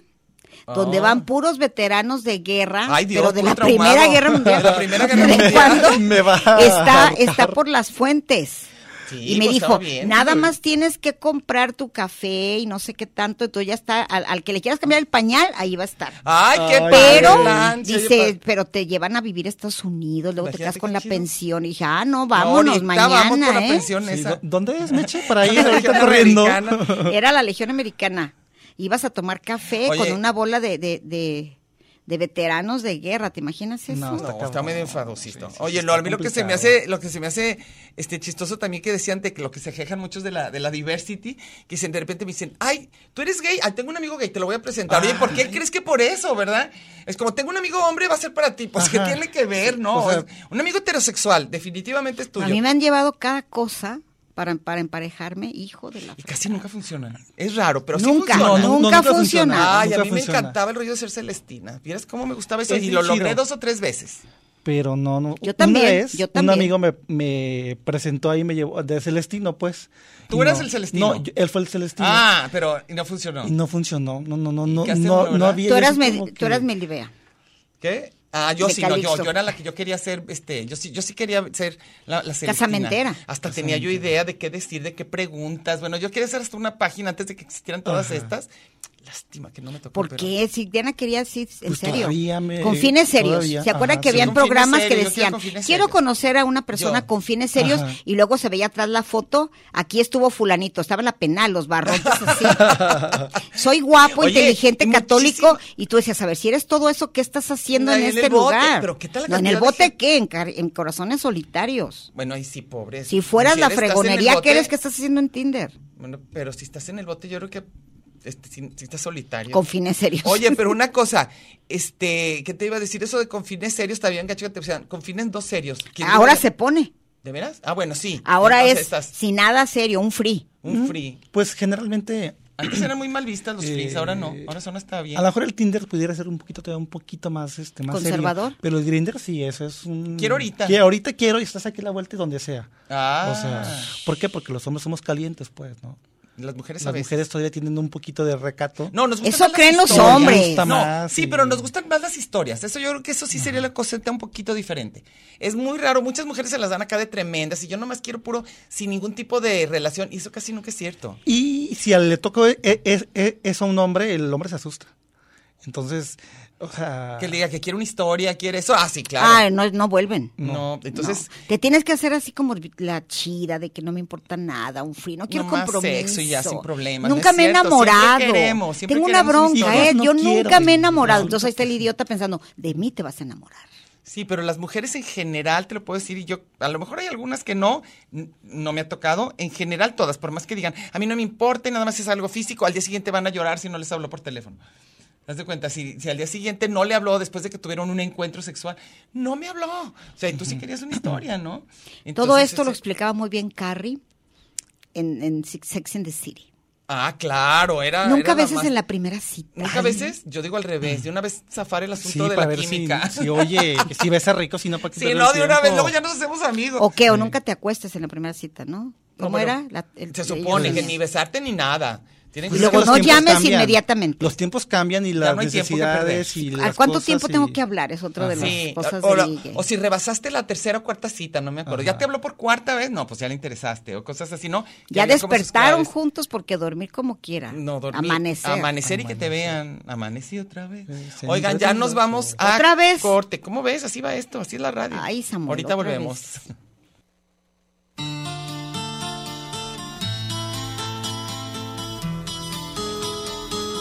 donde Ah. van puros veteranos de guerra, Ay, Dios, pero de la. Primera Guerra Mundial. De la Primera Guerra ¿De Mundial. cuándo? Me va a está, está por las fuentes. Sí, y me pues, dijo, bien, nada más tienes que comprar tu café y no sé qué tanto, entonces ya está, al, al que le quieras cambiar el pañal, ahí va a estar. Ay, qué Ay, Pero, dice, pero te llevan a vivir a Estados Unidos, luego te quedas con la chido. pensión. Y dije, ah, no, No, vámonos ahorita mañana, vamos por la ¿eh? pensión Sí, esa. ¿dó- ¿Dónde es, Meche? Para ir ahorita corriendo. Americana. Era la Legión Americana. Ibas a tomar café Oye. con una bola de, de, de, de veteranos de guerra, ¿te imaginas eso? No, No, Está está, cabrón. medio enfadosito. Sí, sí, Oye, no, a está mí lo que se me hace, lo que se me hace este chistoso también que decían de que lo que se quejan muchos de la, de la diversity, que dicen, de repente me dicen, ay, tú eres gay, ay, tengo un amigo gay, te lo voy a presentar. Oye, ¿por qué crees que por eso, verdad? Es como tengo un amigo hombre, va a ser para ti. Pues que tiene que ver, ¿no? O sea- Es- un amigo heterosexual, definitivamente es tuyo. A mí me han llevado cada cosa para, para emparejarme, hijo de la... Y casi nunca funcionan. Es raro, pero sí Nunca, funciona. No, no, nunca nunca funciona. funciona. Ay, a mí me funciona. encantaba el rollo de ser Celestina. ¿Vieras cómo me gustaba eso? Es y lo logré dos o tres veces. Pero no, no. Yo también, Una vez, yo un también. amigo me, me presentó ahí, me llevó de Celestino, pues. ¿Tú eras no- el Celestino? No, yo- él fue el Celestino. Ah, pero y no funcionó. Y no funcionó. No, no, no, no, no, no había. Tú eras, sí como tú que- eras Melibea. ¿Qué? Ah, yo sí, no, yo, yo era la que yo quería ser, este, yo sí, yo sí quería ser la, la Celestina. Casamentera. Hasta tenía yo idea de qué decir, de qué preguntas. Bueno, yo quería hacer hasta una página antes de que existieran todas Ajá. estas. Lástima que no me tocó. ¿Por qué? Si Diana quería, sí, en Pues serio. me- con fines serios. todavía, ¿Se acuerdan que sí. habían programas que quiero decían, quiero serios". conocer a una persona Yo. con fines serios Ajá. y luego se veía atrás la foto, aquí estuvo fulanito, estaba en la penal, los barrotes así. Soy guapo, Oye, inteligente, católico y tú decías, a ver, si eres todo eso, ¿qué estás haciendo en en este bote, lugar? pero ¿qué tal la no, en el de bote qué, en, corazones solitarios. Bueno, ahí sí, pobre. Si fueras Si la fregonería bote- que eres, ¿qué estás haciendo en Tinder? Bueno, pero si estás en el bote, yo creo que este, si, si estás solitario. Con fines serios. Oye, pero una cosa, este, ¿qué te iba a decir? Eso de con fines serios, está bien gacho que te pusieran con fines dos serios. ¿Quién Ahora se pone. ¿De veras? Ah, bueno, sí. Ahora Entonces es estás sin nada serio, un free. un free. Pues generalmente, Antes eran muy mal vistas los frees, Eh, ahora no. Ahora son hasta bien. a lo mejor el Tinder pudiera ser un poquito todavía un poquito más, este, más serio. ¿Conservador? pero el Grindr sí, eso es un... Quiero ahorita. Que ahorita quiero y estás aquí a la vuelta y donde sea. Ah. O sea, ¿por qué? Porque los hombres somos calientes, pues, ¿no? Las mujeres a Las veces. mujeres todavía tienen un poquito de recato. No, nos gustan Eso más las creen los historias. hombres. No, más sí, y- pero nos gustan más las historias. Eso yo creo que eso sí sería la cosita un poquito diferente. Es muy raro, muchas mujeres se las dan acá de tremendas y yo nomás quiero puro sin ningún tipo de relación y eso casi nunca es cierto. Y si al- le tocó e- e- e- eso a un hombre, el hombre se asusta. Entonces, o sea... Que le diga que quiere una historia, quiere eso. Ah, sí, claro. Ah, no, no vuelven. no, entonces No. Te tienes que hacer así como la chida de que no me importa nada, un free, no quiero Nomás compromiso. sexo y ya sin problemas, Nunca no me he siempre enamorado. queremos, siempre Tengo una queremos bronca, ¿eh? no Yo quiero. nunca me he enamorado. Entonces ahí está el idiota pensando, de mí te vas a enamorar. Sí, pero las mujeres en general, te lo puedo decir, y yo, a lo mejor hay algunas que no, no me ha tocado, en general todas, por más que digan, a mí no me importa, y nada más es algo físico, al día siguiente van a llorar si no les habló por teléfono. Haz de cuenta, si, si al día siguiente no le habló después de que tuvieron un encuentro sexual, no me habló. O sea, y tú sí querías una historia, ¿no? Todo esto lo explicaba muy bien Carrie en, Sex and the City. Ah, claro, era. Nunca era a veces más- en la primera cita. Nunca a veces, yo digo al revés, de una vez zafar el Sí, asunto de para la ver si, química. si, oye, si besa rico, si no, para qué Sí, no, de una vez, luego ya nos hacemos amigos. ¿O qué? ¿O nunca te acuestes en la primera cita, no? ¿Cómo era? La- el- Se supone que ni besarte ni nada. Tienen que Y Pues luego no llames cambian. inmediatamente. Los tiempos cambian y las no necesidades perder. y ¿A las cuánto cosas tiempo y- tengo que hablar? Es otro de las Sí, cosas o, de o- ligue. o si rebasaste la tercera o cuarta cita, no me acuerdo. Ya te habló por cuarta vez, no, pues ya le interesaste, o cosas así, ¿no? Ya despertaron juntos porque dormir como quiera. No, dormir. Amanecer. Amanecer y que te vean. Amanecí otra vez. Sí, Oigan, ya nos vamos a ¿Otra vez? corte. ¿Cómo ves? Así va esto, así es la radio. Ay, Samuel, Ahorita otra volvemos. vez.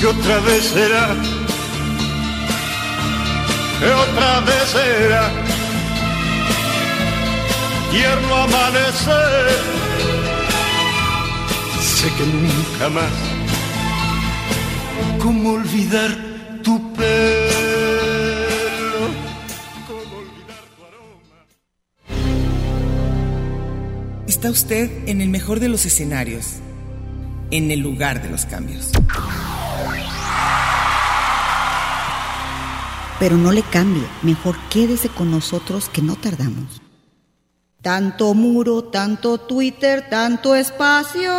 que otra vez será, que otra vez será, tierno amanecer, sé que nunca más, cómo olvidar tu pelo, cómo olvidar tu aroma. Está usted en el mejor de los escenarios, en el lugar de los cambios. Pero no le cambie, mejor quédese con nosotros que no tardamos. Tanto muro, tanto Twitter, tanto espacio.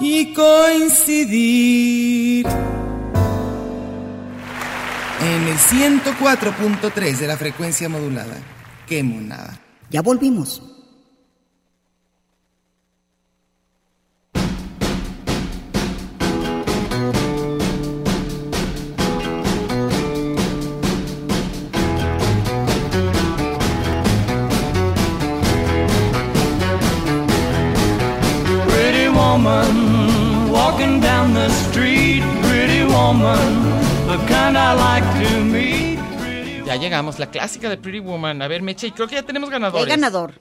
y coincidir en el 104.3 de la frecuencia modulada. Qué monada. Ya volvimos. Llegamos, la clásica de Pretty Woman. A ver, Meche, y creo que ya tenemos ganadores. ganador.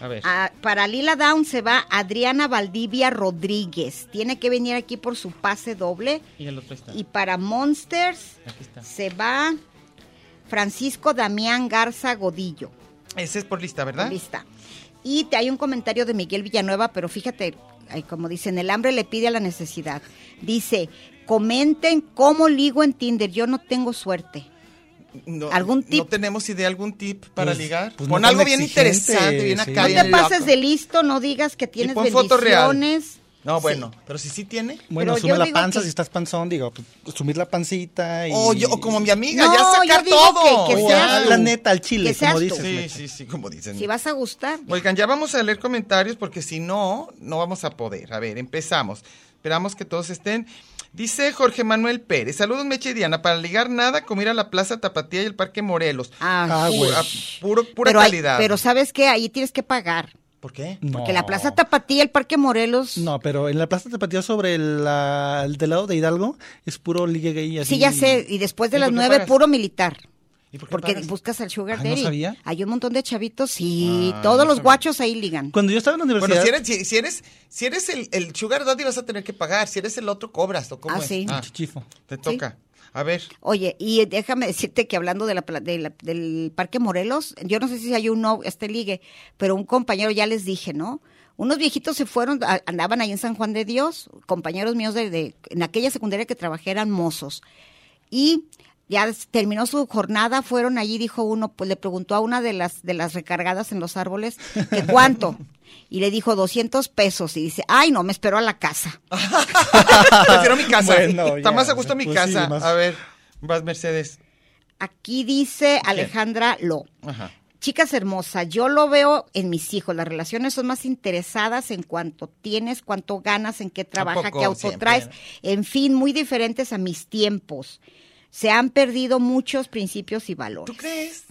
A ver. Ah, para Lila Down se va Adriana Valdivia Rodríguez. Tiene que venir aquí por su pase doble. Y el otro está. Y para Monsters se va Francisco Damián Garza Godillo. Ese es por lista, ¿verdad? Lista. Y te, hay un comentario de Miguel Villanueva, pero fíjate, como dicen, el hambre le pide a la necesidad. Dice, comenten cómo ligo en Tinder, yo no tengo suerte. No, ¿Algún tip? ¿No tenemos idea algún tip para Pues- ligar? pues Pon no algo bien interesante, bien sí. acá, No te pases loco. de listo, no digas que tienes bendiciones. No, Sí. bueno, pero si sí tiene. Bueno, Pero sume yo la panza que- si estás panzón, digo, pues, sumir la pancita y... O, yo- o como mi amiga, No, ya yo sacar digo todo. que- que O la neta, al chile, como tú. dices. Sí, sí, sí, como dicen. Si vas a gustar. Oigan, ya vamos a leer comentarios porque si no, no vamos a poder. A ver, empezamos. Esperamos que todos estén. Dice Jorge Manuel Pérez, saludos Meche y Diana, para ligar nada como ir a la Plaza Tapatía y el Parque Morelos. Ah, Ah, sí. güey. Pura, puro, pura pero, hay- calidad. pero sabes que ahí tienes que pagar. ¿Por qué? Porque No. la Plaza Tapatía, el Parque Morelos. No, pero en la Plaza Tapatía sobre el, la- el del lado de Hidalgo es puro ligue gay. Así. Sí, ya sé. Y después de ¿Y las nueve, pagas? puro militar. ¿Y por qué Porque pagas? buscas al Sugar Ah, ¿no Daddy. sabía? Hay un montón de chavitos, sí. Ah, todos no los sabía. guachos ahí ligan. Cuando yo estaba en la universidad... Bueno, si eres, si, si eres, si eres el, el Sugar Daddy vas a tener que pagar. Si eres el otro, cobras. ¿o cómo Ah, es? sí. Chichifo. te toca. A ver. Oye, y déjame decirte que hablando de la, pla- de la- del Parque Morelos, yo no sé si hay uno, este ligue, pero un compañero, ya les dije, ¿no? Unos viejitos se fueron, a- andaban ahí en San Juan de Dios, compañeros míos de, de- en aquella secundaria que trabajé eran mozos. Y ya terminó su jornada, fueron allí, dijo uno, pues le preguntó a una de las, de las recargadas en los árboles, que cuánto. Y le dijo 200 pesos y dice, ay, no, me esperó a la casa. Prefiero mi casa. Bueno, Está ya. más a gusto mi Pues sí, casa. más- A ver, vas Mercedes. Aquí dice Alejandra Lo. Ajá. Chicas hermosas, yo lo veo en mis hijos. Las relaciones son más interesadas en cuánto tienes, cuánto ganas, en qué trabaja, qué auto Siempre. traes. En fin, muy diferentes a mis tiempos. Se han perdido muchos principios y valores. ¿Tú crees?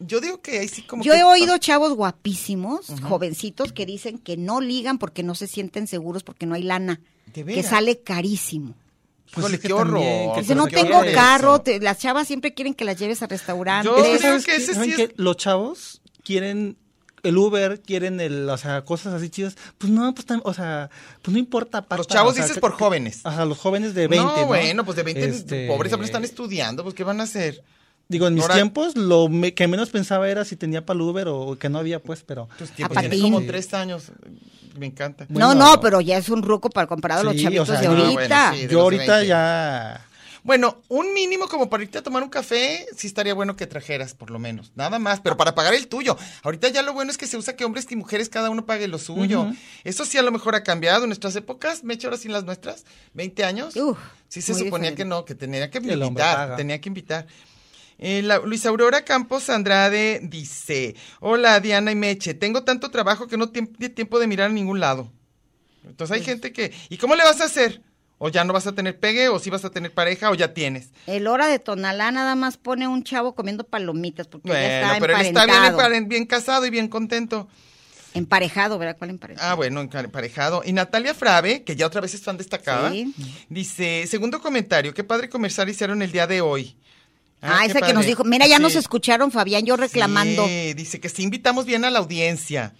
Yo digo que ahí sí como Yo que- he oído chavos guapísimos, jovencitos, que dicen que no ligan porque no se sienten seguros, porque no hay lana. ¿De Que sale carísimo. Pues Híjole, es que qué también, horror. que Dice, no tengo horror carro. te- las chavas siempre quieren que las lleves a restaurantes. Yo que, creo ¿sabes que ese ¿Saben sí es- Los chavos quieren el Uber, quieren el, o sea, cosas así chidas. Pues no, pues, tam- o sea, pues no importa. pata, Los chavos o sea, dices por jóvenes. Ajá, los jóvenes de 20, ¿no? no, bueno, pues de 20 Este, pobres apenas están estudiando, pues ¿qué van a hacer? Digo, en mis Ahora- tiempos, lo me- que menos pensaba era si tenía para el Uber o que no había, pues, pero... Tus tiempos A tienes como tres años. Me encanta. no, Bueno, no, pero ya es un ruco para comparado a los chavitos o sea, de no, ahorita. bueno, sí. de Yo ahorita 20. ya... Bueno, un mínimo como para irte a tomar un café, sí estaría bueno que trajeras, por lo menos. Nada más, pero para pagar el tuyo. Ahorita ya lo bueno es que se usa que hombres y mujeres cada uno pague lo suyo. Eso sí a lo mejor ha cambiado en nuestras épocas. Me he hecho ahora sí en las nuestras, 20 años. Uf, sí se suponía diferente. que no, que tenía que invitar, tenía que invitar. Eh, la- Luis Aurora Campos Andrade dice, hola Diana y Meche, tengo tanto trabajo que no tiene tiempo de mirar a ningún lado. Entonces hay gente que, ¿y cómo le vas a hacer? O ya no vas a tener pegue, o si vas a tener pareja, o ya tienes. El hora de Tonalá nada más pone un chavo comiendo palomitas porque ya está pero él está bien, casado y bien contento. Emparejado, ¿verdad? ¿Cuál emparejado? Ah, bueno, emparejado. Y Natalia Frave, que ya otra vez es fan destacada, Sí. dice, segundo comentario, qué padre conversar hicieron el día de hoy. Ah, qué esa que nos dijo, mira, ya nos Sí. escucharon, Fabián, yo reclamando. Sí, dice que sí invitamos bien a la audiencia,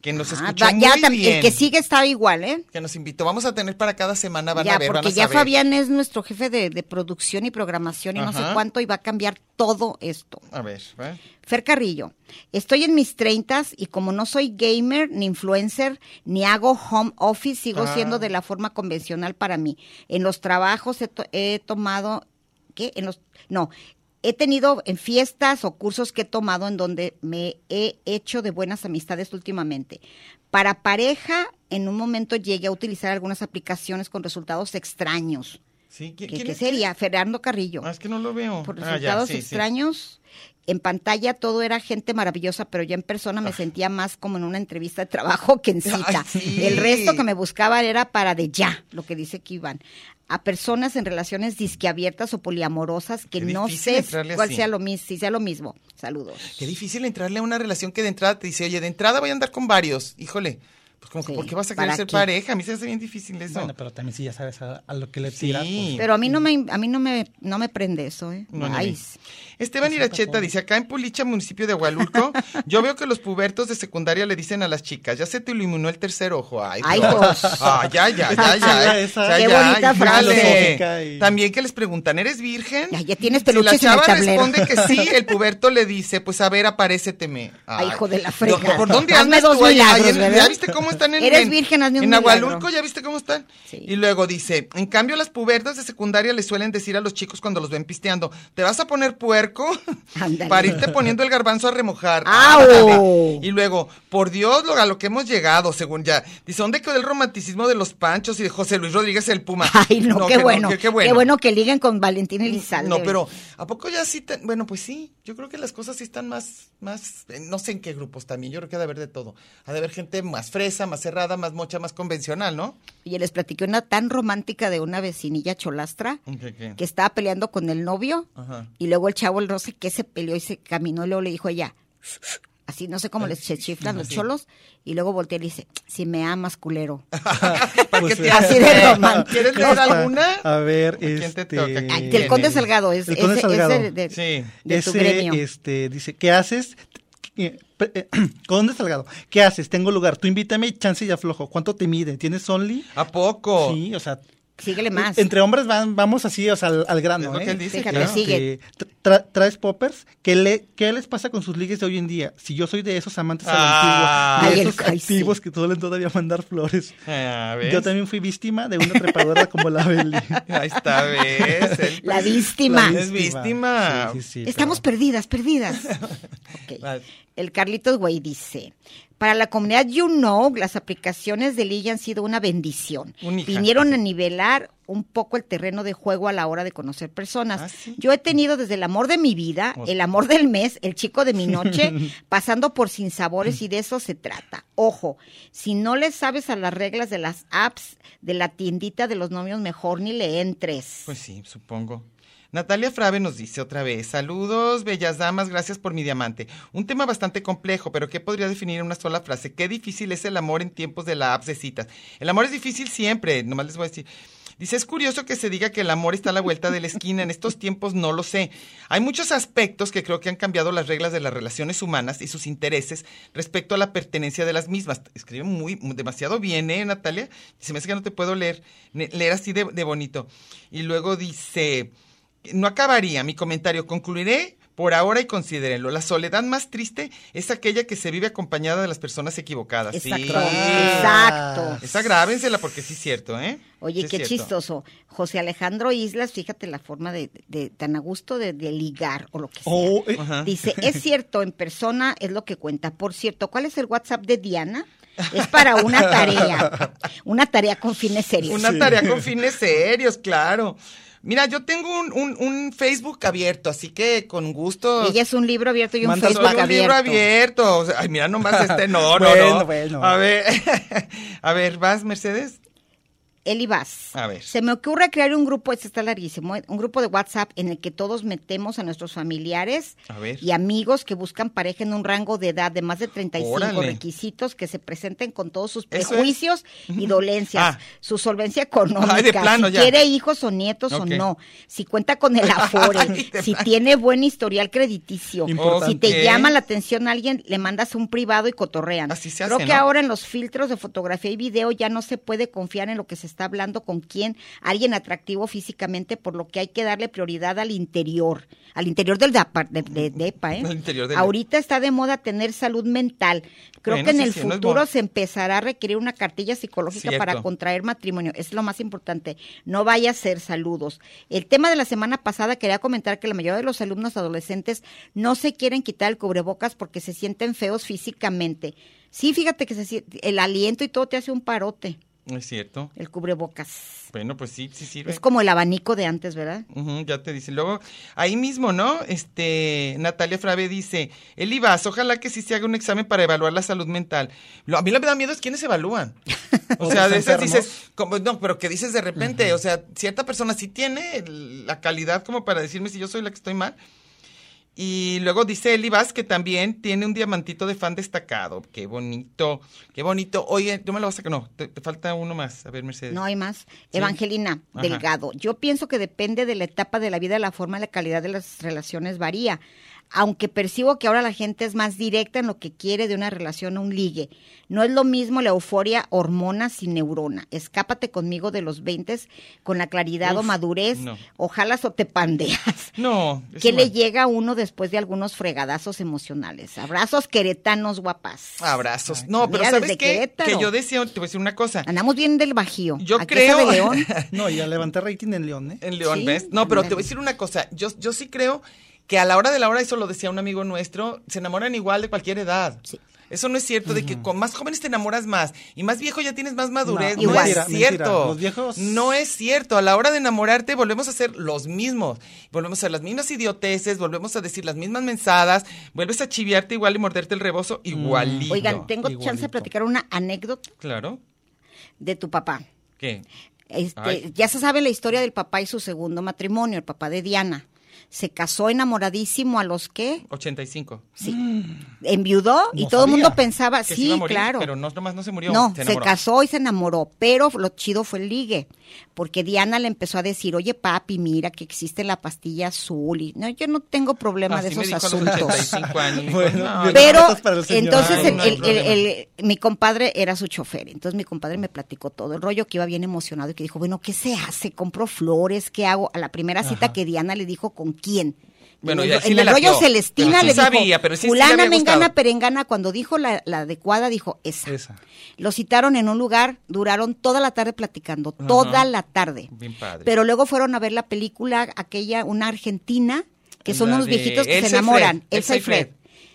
que nos Ah, escuchó muy ya bien. El que sigue está igual, ¿eh? Que nos invitó. Vamos a tener para cada semana, van ya, a ver, van porque a ya saber. Fabián es nuestro jefe de, de producción y programación y no sé cuánto y va a cambiar todo esto. A ver, ¿va? Fer Carrillo, estoy en mis treintas y como no soy gamer ni influencer ni hago home office, sigo Ah. siendo de la forma convencional para mí. En los trabajos he, to- he tomado, ¿qué? En los, no, he tenido en fiestas o cursos que he tomado en donde me he hecho de buenas amistades últimamente. Para pareja, en un momento llegué a utilizar algunas aplicaciones con resultados extraños. Sí, ¿qui- ¿Qué, quién qué sería? Fernando Carrillo Ah, es que no lo veo. por Ah, ya, resultados sí. En pantalla todo era gente maravillosa, pero ya en persona me sentía más como en una entrevista de trabajo que en cita. Ay, sí. El resto que me buscaban era para de ya, lo que dice que iban. A personas en relaciones disqueabiertas o poliamorosas que Qué no sé cuál así. sea lo mismo, si sea lo mismo. Saludos. Qué difícil entrarle a una relación que de entrada te dice, oye, de entrada voy a andar con varios. Híjole, pues como que, Sí, ¿por qué vas a ¿para querer ser qué? pareja? A mí se me hace bien difícil eso. Bueno, pero también sí ya sabes a, a lo que le Sí. tiras. pues. Pero a mí no me a mí no me no me prende eso, ¿eh? No, Ay. Esteban Iracheta dice, acá en Pulicha, municipio de Agualulco, yo veo que los pubertos de secundaria le dicen a las chicas, ya se te iluminó el tercer ojo. Ay, Ay, Dios. Dios. Ah, ya, ya, ya, ya. O sea, Qué ya, bonita frase. Y- También que les preguntan, ¿eres virgen? Ya, ya tienes Si la peluches en el chava responde que sí, el puberto le dice, pues a ver, aparéceteme. Ay, hijo de la fregada. ¿Por dónde Hazme andas dos tú allá? milagros, Ahí en- ¿verdad? ¿Ya viste cómo están en Eres en- virgen, hazme un En milagro. Agualulco, ¿ya viste cómo están? Sí. Y luego dice, en cambio las pubertas de secundaria le suelen decir a los chicos cuando los ven pisteando, ¿te vas a poner puerco? Ándale. Para irte poniendo el garbanzo a remojar. ¡Au! Ándale. Y luego, por Dios, lo, a lo que hemos llegado, según ya. Dice, ¿dónde quedó el romanticismo de los panchos y de José Luis Rodríguez el Puma? Ay, no, qué, que bueno. que- Qué bueno. que liguen con Valentín Elizalde. no, pero ¿a poco ya sí? te- bueno, pues sí. Yo creo que las cosas sí están más, más, eh, no sé en qué grupos también. Yo creo que ha de haber de todo. Ha de haber gente más fresa, más cerrada, más mocha, más convencional, ¿no? Y les platiqué una tan romántica de una vecinilla cholastra ¿Qué, qué? que estaba peleando con el novio Ajá. y luego el chavo el no sé qué se peleó y se caminó y luego le dijo a ella así no sé cómo les se chiflan los cholos y luego voltea y le dice si me amas culero ¿Para Pues, te así de romántico. ¿Quieres leer alguna? A ver, este... del conde es? Salgado es El Conde ese- Salgado. ese de, Sí. de tu Ese, gremio este, dice, ¿qué haces? Eh, eh, Conde Salgado, ¿qué haces? Tengo lugar, tú invítame chance y aflojo. ¿Cuánto te mide? ¿Tienes only? ¿A poco? Sí, o sea, síguele más entre hombres van, vamos así, o sea, al, al grano. Es lo ¿eh? que él dice, Fíjate, claro. sigue. Tra- ¿Traes poppers? ¿Qué, le, ¿Qué les pasa con sus ligues de hoy en día? Si yo soy de esos amantes a la Ah. antigua, de el- esos sí. activos que suelen todavía mandar flores. Ah. Yo también fui víctima de una trepadora como la Beli. Ahí está, ¿ves? Él- la víctima La Es víctima. Sí, sí, sí, estamos pero- perdidas perdidas Ok. El Carlitos Güey dice, para la comunidad You Know, las aplicaciones de Liga han sido una bendición. Vinieron a nivelar un poco el terreno de juego a la hora de conocer personas. Ah, ¿sí? Yo he tenido desde el amor de mi vida, O- el amor del mes, el chico de mi noche, pasando por sinsabores y de eso se trata. Ojo, si no le sabes a las reglas de las apps de la tiendita de los novios, mejor ni le entres. Pues sí, supongo. Natalia Frave nos dice otra vez, saludos, bellas damas, gracias por mi diamante. Un tema bastante complejo, pero ¿qué podría definir en una sola frase? Qué difícil es el amor en tiempos de la apps de citas. El amor es difícil siempre, nomás les voy a decir. Dice, es curioso que se diga que el amor está a la vuelta de la esquina. En estos tiempos no lo sé. Hay muchos aspectos que creo que han cambiado las reglas de las relaciones humanas y sus intereses respecto a la pertenencia de las mismas. Escribe muy, demasiado bien, ¿eh, Natalia? Se me hace que no te puedo leer, leer así de bonito. Y luego dice, no acabaría mi comentario, concluiré por ahora y considérenlo. La soledad más triste es aquella que se vive acompañada de las personas equivocadas. Sí. Exacto, exacto. Esa grábensela porque sí es cierto, ¿eh? Oye, Sí qué chistoso. José Alejandro Islas, fíjate la forma de, de- tan a gusto de, de ligar o lo que sea. Oh, eh, Ajá. Dice, es cierto, en persona es lo que cuenta. Por cierto, ¿cuál es el WhatsApp de Diana? Es para una tarea, una tarea con fines serios. Una tarea con fines serios, claro. Mira, yo tengo un, un- un Facebook abierto, así que con gusto. Ella es un libro abierto y un Manda Facebook un libro abierto. abierto. O sea, ay, mira nomás este, no, no, no. bueno. A ver, a ver, ¿vas, Mercedes? Eli Vaz. A ver. Se me ocurre crear un grupo, este está larguísimo, ¿eh? un grupo de WhatsApp en el que todos metemos a nuestros familiares A y amigos que buscan pareja en un rango de edad de más de 35 Órale. requisitos que se presenten con todos sus es. prejuicios y dolencias, Ah. su solvencia económica, Ay, de plano, si ya. quiere hijos o nietos o no, si cuenta con el afore, si tiene buen historial crediticio, Importante. si te llama la atención alguien, le mandas un privado y cotorrean. Así se Creo hace, que ¿no? ahora en los filtros de fotografía y video ya no se puede confiar en lo que se está hablando con quién, alguien atractivo físicamente, por lo que hay que darle prioridad al interior, al interior del depa, de, de- ¿eh? Al interior del- Ahorita está de moda tener salud mental. Creo Bueno, que en el sí, futuro se empezará a requerir una cartilla psicológica para contraer matrimonio. Es lo más importante. No vaya a ser saludos. El tema de la semana pasada quería comentar que la mayoría de los alumnos adolescentes no se quieren quitar el cubrebocas porque se sienten feos físicamente. Sí, fíjate que se el aliento y todo te hace un parote, Es cierto. el cubrebocas. Bueno, pues sí, sí sirve. Es como el abanico de antes, ¿verdad? Ya te dice. Luego, ahí mismo, ¿no? Este, Natalia Frave dice, Eli Vaz, ojalá que sí se haga un examen para evaluar la salud mental. Lo, a mí lo que me da miedo es quiénes evalúan. O sea, de esas dices, como, no, pero que dices de repente, o sea, cierta persona sí tiene el- la calidad como para decirme si yo soy la que estoy mal. Y luego dice Eli que también tiene un diamantito de fan destacado. Qué bonito, qué bonito. Oye, tú me lo vas a que no, te, te falta uno más. A ver, Mercedes. No hay más. Sí. Evangelina Ajá. Delgado. Yo pienso que depende de la etapa de la vida, la forma y la calidad de las relaciones varía. Aunque percibo que ahora la gente es más directa en lo que quiere de una relación o un ligue. No es lo mismo la euforia hormona sin neurona. Escápate conmigo de los 20 con la claridad o madurez. no. Ojalá o te pandeas. No. ¿Qué le llega a uno después de algunos fregadazos emocionales? Abrazos queretanos guapas. Abrazos. No, pero Mira, ¿sabes qué? Querétaro. Que yo decía, te voy a decir una cosa. Andamos bien del bajío. Yo Aquí creo. de León. No, y a levantar rating en León, ¿eh? En León, Sí, ¿ves? No, pero te voy a decir una cosa. Yo, yo sí creo que a la hora de la hora, eso lo decía un amigo nuestro, se enamoran igual de cualquier edad. Sí. Eso no es cierto, de que con más jóvenes te enamoras más y más viejo ya tienes más madurez. No, No, igual. es mentira, cierto. mentira. Los viejos- No es cierto. A la hora de enamorarte volvemos a ser los mismos. Volvemos a hacer las mismas idioteces, volvemos a decir las mismas mensadas, vuelves a chiviarte igual y morderte el rebozo igualito. Oigan, tengo chance de platicar una anécdota Claro. de tu papá. ¿Qué? Este, ya se sabe la historia del papá y su segundo matrimonio, el papá de Diana. Se casó enamoradísimo a los que 85. sí, enviudó y todo el mundo pensaba, Que se sí, iba a morir, claro. Pero no, nomás no se murió. No, se, casó y se enamoró, pero lo chido fue el ligue, porque Diana le empezó a decir, oye papi, mira que existe la pastilla azul, y no, yo no tengo problema Así de me esos dijo a los asuntos. 85 años. Dijo, Bueno, no. Pero entonces Ay, el- no hay el- el- problema. el- mi compadre era su chofer, entonces mi compadre me platicó todo el rollo que iba bien emocionado y que dijo, bueno, ¿qué se hace? ¿Compro flores? ¿Qué hago? A la primera cita que Diana le dijo, ¿con quién? Bueno, en el, sí en el rollo. Celestina sí le dijo, sabía, pero sí- fulana, mengana, perengana, cuando dijo la, la adecuada, dijo, esa. Esa. Lo citaron en un lugar, duraron toda la tarde platicando, toda la tarde. Bien padre. Pero luego fueron a ver la película, aquella, una argentina, que son unos viejitos que Elsa se enamoran, Fred, Elsa y Fred.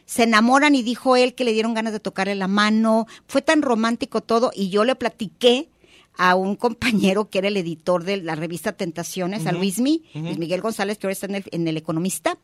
Se enamoran y dijo él que le dieron ganas de tocarle la mano. Fue tan romántico todo y yo le platiqué a un compañero que era el editor de la revista Tentaciones, a Luismi, Luis Miguel González, que ahora está en el, en el Economista.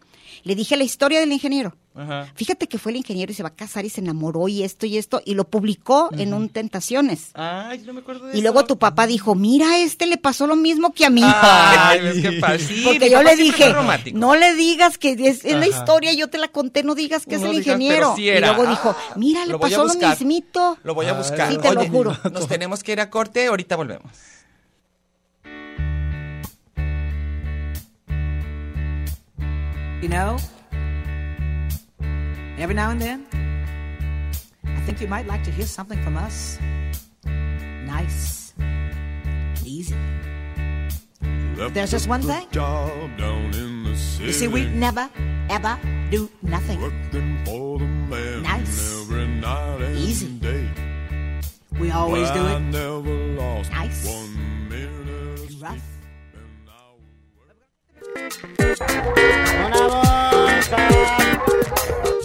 Le dije la historia del ingeniero. Ajá. Fíjate que fue el ingeniero y se va a casar y se enamoró y esto y esto y lo publicó en un Tentaciones. Ay, no me acuerdo de Y eso. luego tu papá dijo, mira, a este le pasó lo mismo que a mí. Ay, padre. Sí, Porque yo le dije, no le digas que es, es la historia, yo te la conté, no digas que es el ingeniero. sí. Y luego dijo, Ah, mira, le lo pasó lo mismito. Lo voy a Ay, buscar. Sí, te lo juro. Nos tenemos que ir a corte, ahorita volvemos. You know, every now and then, I think you might like to hear something from us. Nice, and easy. There's just one thing. Job down in the city. You see, we never, ever do nothing. working for the man Nice. every night and Easy. day. We always do I it never lost Nice. one minute.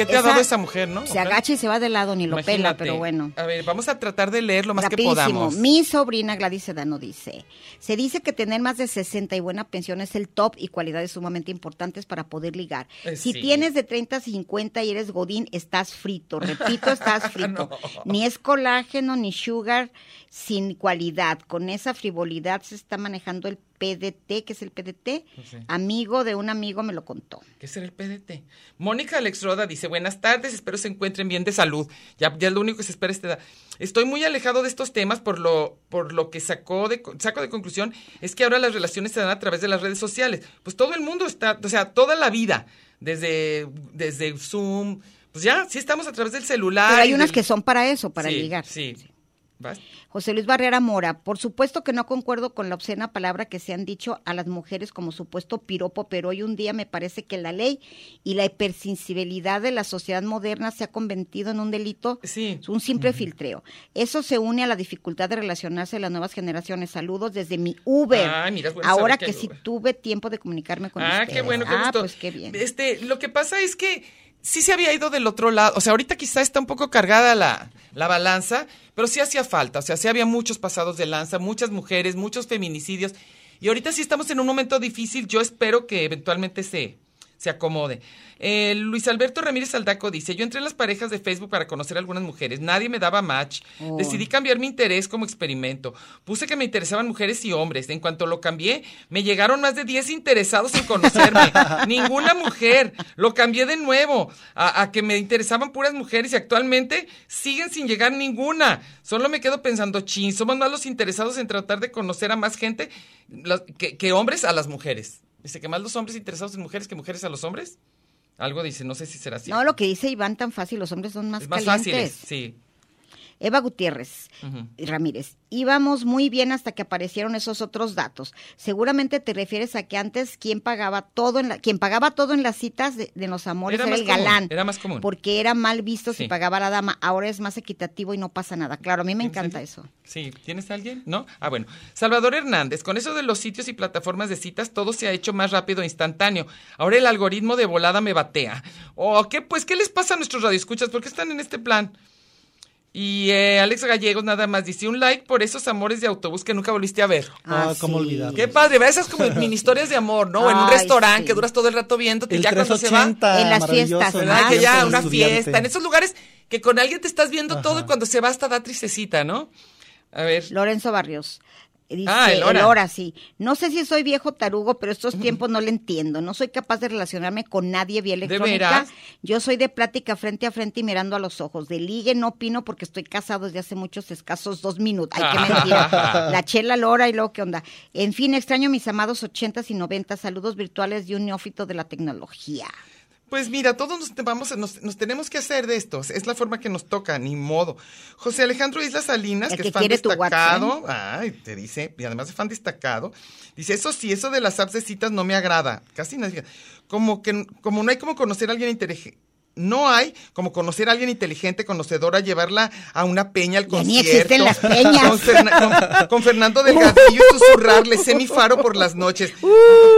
Que te ha dado esa mujer, ¿no? Se agacha y se va de lado, ni lo pela, pero bueno. A ver, vamos a tratar de leer lo más que podamos. Mi sobrina Gladys Sedano dice, se dice que tener más de 60 y buena pensión es el top y cualidades sumamente importantes para poder ligar. Eh, si sí. tienes de 30 a 50 y eres godín, estás frito. Repito, estás frito. Ni es colágeno ni sugar sin cualidad. Con esa frivolidad se está manejando el PDT, que es el PDT. Amigo de un amigo me lo contó. ¿Qué será el PDT? Mónica Alex Roda dice, buenas tardes, espero se encuentren bien de salud. Ya, ya es lo único que se espera esta edad. Estoy muy alejado de estos temas por lo, por lo que sacó de, saco de conclusión es que ahora las relaciones se dan a través de las redes sociales. Pues todo el mundo está, o sea, toda la vida, desde, desde Zoom, pues ya, sí estamos a través del celular. Pero hay unas del- que son para eso, para Sí, ligar. Sí. ¿Vas? José Luis Barrera Mora, por supuesto que no concuerdo con la obscena palabra que se han dicho a las mujeres como supuesto piropo, pero hoy un día me parece que la ley y la hipersensibilidad de la sociedad moderna se ha convertido en un delito, Sí. un simple filtreo. Eso se une a la dificultad de relacionarse de las nuevas generaciones. Saludos desde mi Uber. Ah, mira, bueno Ahora que sí tuve tiempo de comunicarme con Ah, ustedes. qué bueno, qué ah, gusto. pues qué bien. Este, lo que pasa es que sí se había ido del otro lado. O sea, ahorita quizá está un poco cargada la, la balanza, pero sí hacía falta. O sea, sí había muchos pasados de lanza, muchas mujeres, muchos feminicidios. Y ahorita sí estamos en un momento difícil. Yo espero que eventualmente se, se acomode. Eh, Luis Alberto Ramírez Aldaco dice, yo entré en las parejas de Facebook para conocer a algunas mujeres, nadie me daba match, Oh. decidí cambiar mi interés como experimento, puse que me interesaban mujeres y hombres, en cuanto lo cambié, me llegaron más de 10 interesados en conocerme, ninguna mujer, lo cambié de nuevo, a, a que me interesaban puras mujeres y actualmente siguen sin llegar ninguna, solo me quedo pensando, chin, somos más los interesados en tratar de conocer a más gente que hombres a las mujeres. Dice que más los hombres interesados en mujeres que mujeres a los hombres. Algo dice, no sé si será así. No, lo que dice Iván tan fácil, los hombres son más, es más calientes. fácil, sí. Eva Gutiérrez Ujú. Ramírez, íbamos muy bien hasta que aparecieron esos otros datos. Seguramente te refieres a que antes quien pagaba todo en la, quien pagaba todo en las citas de, de los amores Era el común, galán. era más común. Porque era mal visto Sí. si pagaba la dama. Ahora es más equitativo y no pasa nada. Claro, a mí me ¿Tienes encanta alguien? eso. Sí, ¿tienes alguien? ¿No? Ah, bueno. Salvador Hernández, con eso de los sitios y plataformas de citas, todo se ha hecho más rápido e instantáneo. Ahora el algoritmo de volada me batea. Oh, ¿qué? Pues, ¿qué les pasa a nuestros radioescuchas? ¿Por qué están en este plan? Y eh, Alex Gallegos nada más dice un like por esos amores de autobús que nunca volviste a ver. Ah, cómo olvidarlo. Qué padre, ¿verdad? esas como mini historias de amor, ¿no? en un restaurante sí. que duras todo el rato viéndote El ya cuando se va. 380, En las fiestas, ¿Verdad? Ah, que ya, una estudiante. fiesta. En esos lugares que con alguien te estás viendo todo y cuando se va hasta da tristecita, ¿no? A ver. Lorenzo Barrios. Dice, Ah, el el Hora. hora. sí. No sé si soy viejo tarugo, pero estos tiempos no le entiendo. No soy capaz de relacionarme con nadie vía electrónica. veras? Yo soy de plática frente a frente y mirando a los ojos. De ligue no opino porque estoy casado desde hace muchos escasos dos minutos. Ay, qué mentira. La chela lora y luego qué onda. En fin, extraño mis amados ochentas y noventas. Saludos virtuales de un neófito de la tecnología. Pues mira, todos nos, vamos, nos, nos tenemos que hacer de estos. Es la forma que nos toca, ni modo. José Alejandro Islas Salinas, El que, que es fan destacado. Ay, te dice, y además de fan destacado. Dice, eso sí, eso de las apps de citas no me agrada. Casi nadie. Como que como no hay como conocer a alguien inteligente. No hay como conocer a alguien inteligente, conocedora, llevarla a una peña al Ya ni concierto. existen las peñas. Con, Ferna- con- con Fernando Delgadillo y susurrarle semifaro por las noches.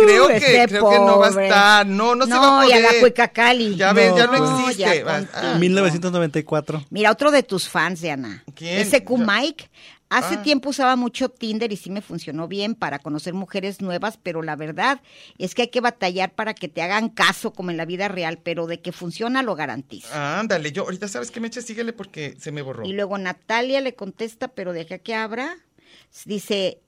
creo que, ese creo que no va a estar. No, no, se No, va a y a poder. la Cuicacali. Ya ves, ya no No, existe. ya Va- contigo. ah, 1994. Mira, otro de tus fans, Diana. ¿Quién? Ese Q Mike. Hace Ah. tiempo usaba mucho Tinder y sí me funcionó bien para conocer mujeres nuevas, pero la verdad es que hay que batallar para que te hagan caso como en la vida real, pero de que funciona lo garantizo. Ándale, yo ahorita sabes que me eche, síguele porque se me borró. Y luego Natalia le contesta, pero deja que abra. Dice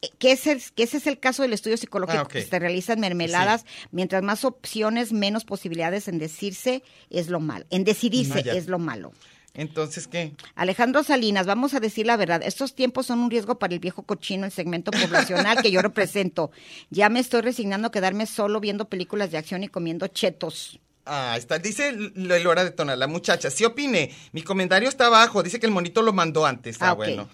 eh, que ese, es, que ese es el caso del estudio psicológico Ah, que se realizan mermeladas. Mientras más opciones, menos posibilidades en decirse es lo malo. En decidirse Ah, es lo malo. Entonces, ¿qué? Alejandro Salinas, vamos a decir la verdad, estos tiempos son un riesgo para el viejo cochino, el segmento poblacional que yo represento. Ya me estoy resignando a quedarme solo viendo películas de acción y comiendo chetos. Ah, está, dice L- el hora de tonar, la muchacha. Sí opiné. Mi comentario está abajo. Dice que el monito lo mandó antes. Ah, Ah, bueno.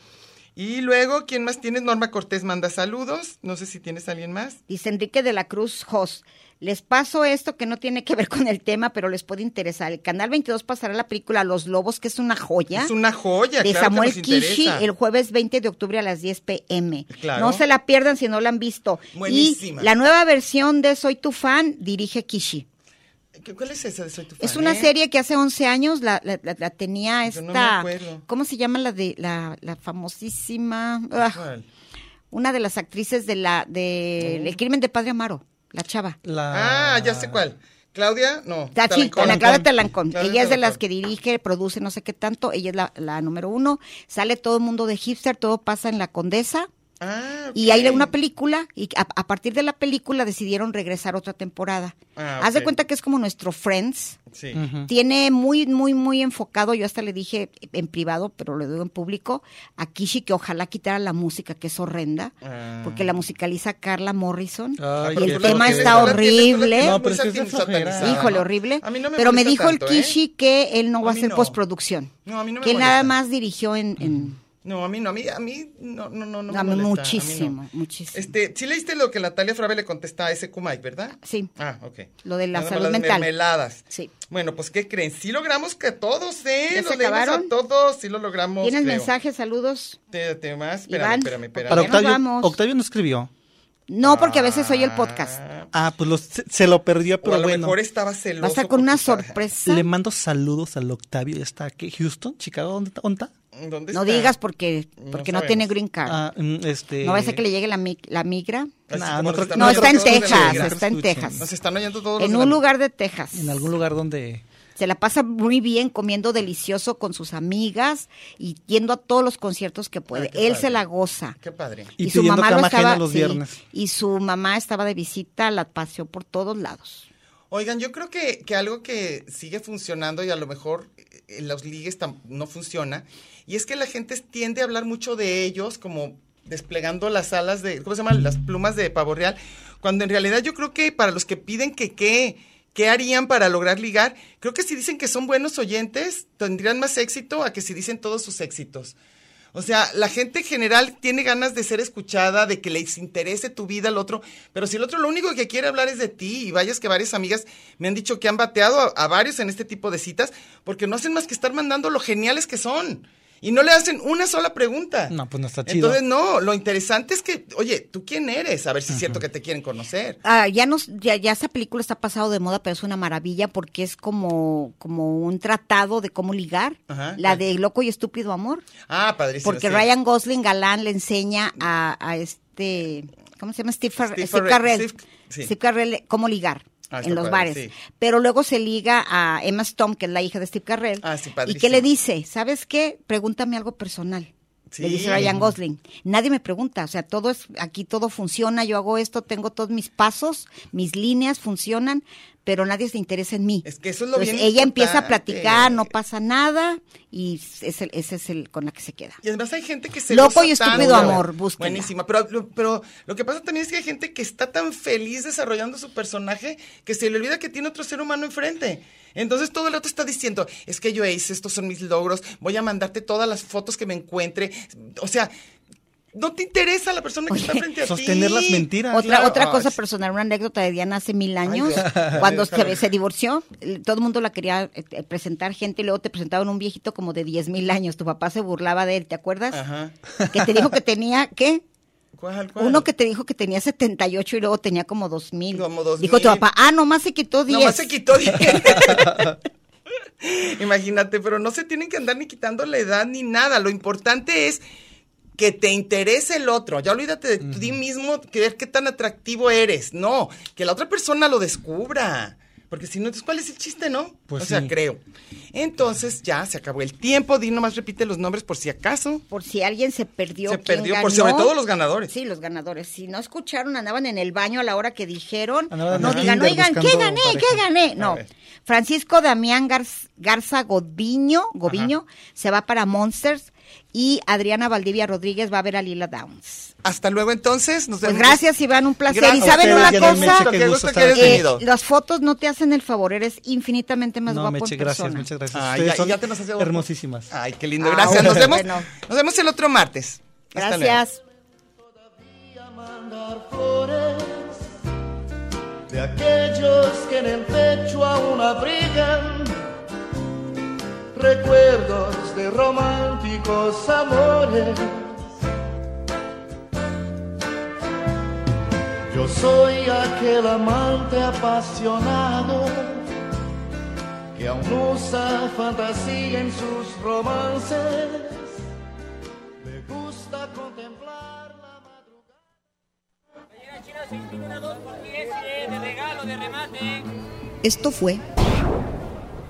Y luego, ¿quién más tienes? Norma Cortés manda saludos. No sé si tienes alguien más. Dice Enrique de la Cruz Jos. Les paso esto que no tiene que ver con el tema, pero les puede interesar. El Canal 22 pasará la película Los Lobos, que es una joya. Es una joya, de claro que Samuel nos Kishi el jueves 20 de octubre a las 10 pm. Claro. No se la pierdan si no la han visto. Buenísima. Y la nueva versión de Soy tu fan dirige Kishi. ¿Qué- ¿Cuál es esa de Soy tu fan? Es una eh? serie que hace 11 años la, la- la- la tenía Yo esta. no me acuerdo. ¿Cómo se llama la de la, famosísima? ah, ¿Cuál? una de las actrices de la de El crimen de Padre Amaro, la chava. La... Ah, ya sé cuál. Claudia, no. Ah, sí. Ana Claudia Talancón. Claudia Ella es de las que dirige, produce, no sé qué tanto. Ella es la, la número uno. Sale todo el mundo de hipster, todo pasa en la Condesa. Ah, Y hay una película, y a, a partir de la película decidieron regresar otra temporada. Ah, Haz de cuenta que es como nuestro Friends. Sí. Tiene muy, muy, muy enfocado, yo hasta le dije en privado, pero lo digo en público, a Kishi que ojalá quitara la música, que es horrenda, Ah. porque la musicaliza Carla Morrison. Ay, y el tema está horrible. No, pero es que es Híjole, horrible. A mí no me pero me dijo el ¿eh? Kishi que él no va A hacer no. postproducción. No, a mí no me que él nada más dirigió en... en No, a mí no, a mí, a mí no, no, no, no me a molesta, muchísimo, a mí no. muchísimo. Este, sí leíste lo que Natalia Frave le contesta a ese Kumai, ¿verdad? Sí. Ah, ok. Lo de la Nada salud las mental. mermeladas. Sí. Bueno, pues, ¿qué creen? Sí logramos que todos, ¿eh? ¿Ya Los se leímos acabaron? a todos, sí lo logramos, ¿Tienes creo. mensajes, saludos? Te, te más, espérame, Iván, espérame, espérame. Para Ya Octavio, vamos. Octavio no escribió. No, porque a veces oye el podcast. Ah, Ah, pues los- se, se lo perdió, o pero a lo bueno. mejor estaba celoso. Va a estar con una sorpresa. Le mando saludos al Octavio. ¿Está aquí? ¿Houston? ¿Chicago? ¿Dónde está? ¿Dónde está? ¿Dónde No está? digas porque, No porque no, tiene green card. Ah, mm, este... no va a ser que le llegue la, mi- la migra. Nah, no está en Texas, está en. Texas. Nos están oyendo todos los En un la- lugar de Texas. En algún lugar donde... Se la pasa muy bien comiendo delicioso con sus amigas y yendo a todos los conciertos que puede. Ah, Él padre. se la goza. Qué padre. Y su mamá lo estaba los sí, viernes. y su mamá estaba de visita, la paseó por todos lados. Oigan, yo creo que, que algo que sigue funcionando y a lo mejor los ligues no funciona, y es que la gente tiende a hablar mucho de ellos como desplegando las alas de, ¿cómo se llama? Las plumas de pavo real, cuando en realidad yo creo que para los que piden que qué, qué harían para lograr ligar, creo que si dicen que son buenos oyentes, tendrían más éxito a que si dicen todos sus éxitos. O sea, la gente en general tiene ganas de ser escuchada, de que les interese tu vida al otro, pero si el otro lo único que quiere hablar es de ti, y vayas que varias amigas me han dicho que han bateado a, a varios en este tipo de citas, porque no hacen más que estar mandando lo geniales que son. Y no le hacen una sola pregunta. No, pues no está chido. Entonces, no, lo interesante es que, oye, ¿tú quién eres? A ver si es cierto que te quieren conocer. Ah, ya nos, ya, ya esa película está pasado de moda, pero es una maravilla porque es como, como un tratado de cómo ligar. Ajá. La de Loco y Estúpido Amor. Ah, padrísimo. Porque sí. Ryan Gosling Galán le enseña a, a este, ¿cómo se llama? Steve, Steve Steve Carell. Steve- sí. Steve Carell, cómo ligar Ah, en los padre, bares. sí. Pero luego se liga a Emma Stone, que es la hija de Steve Carell. Ah, sí, y que le dice, ¿sabes qué? Pregúntame algo personal. Le dice Ryan Gosling. Nadie me pregunta, o sea, todo es, aquí todo funciona, yo hago esto, tengo todos mis pasos, mis líneas funcionan, pero nadie se interesa en mí. Es que eso es lo Entonces, bien ella empieza a platicar, no pasa nada, y es el- ese es el con la que se queda. Y además hay gente que se Loco y estúpido amor, búsquenla. Buenísima, pero, pero lo que pasa también es que hay gente que está tan feliz desarrollando su personaje que se le olvida que tiene otro ser humano enfrente. Entonces todo el rato está diciendo, es que yo hice, estos son mis logros, voy a mandarte todas las fotos que me encuentre. O sea, no te interesa la persona que está frente a ti. Sostener las mentiras. Otra, Claro. otra cosa personal, una anécdota de Diana hace mil años, cuando se, se divorció, eh, todo el mundo la quería eh, eh, presentar gente y luego te presentaban un viejito como de diez mil años. Tu papá se burlaba de él, ¿te acuerdas? Ajá. Que te dijo que tenía, ¿qué? ¿Cuál, cuál? Uno que te dijo que tenía 78 y luego tenía como 2000. Como 2000. Dijo tu papá, ah, nomás se quitó 10. Nomás se quitó 10. Imagínate, pero no se tienen que andar ni quitando la edad ni nada. Lo importante es que te interese el otro. Ya olvídate de ti mismo, que ver qué tan atractivo eres. No, que la otra persona lo descubra. Porque si no, entonces, ¿cuál es el chiste, no? Pues o sea, sí. creo. Entonces, ya se acabó el tiempo. Di nomás repite los nombres por si acaso. Por si alguien se perdió. Se perdió, por sobre todo los ganadores. Sí, los ganadores. Si no escucharon, andaban en el baño a la hora que dijeron. Andaban no digan, oigan, ¿qué gané? pareja. ¿Qué gané? No. Francisco Damián Garz- Garza Goviño, Goviño se va para Monsters y Adriana Valdivia Rodríguez va a ver a Lila Downs. Hasta luego, entonces. Nos Pues vemos. gracias, Iván, un placer. Gracias y saben una cosa, qué gusto que. Eh, venido. las fotos no te hacen el favor, eres infinitamente más No, guapo Meche, en gracias, persona. muchas gracias. Ay, Ustedes ya- son ya te nos hermosísimas. Ay, qué lindo. Ah, Gracias. Nos vemos. bueno. Nos vemos el otro martes. Hasta. Gracias. mandar flores de aquellos que en el pecho aún abrigan recuerdos de románticos amores. Yo soy aquel amante apasionado que aún usa fantasía en sus romances. Me gusta contemplar la madrugada. Esto fue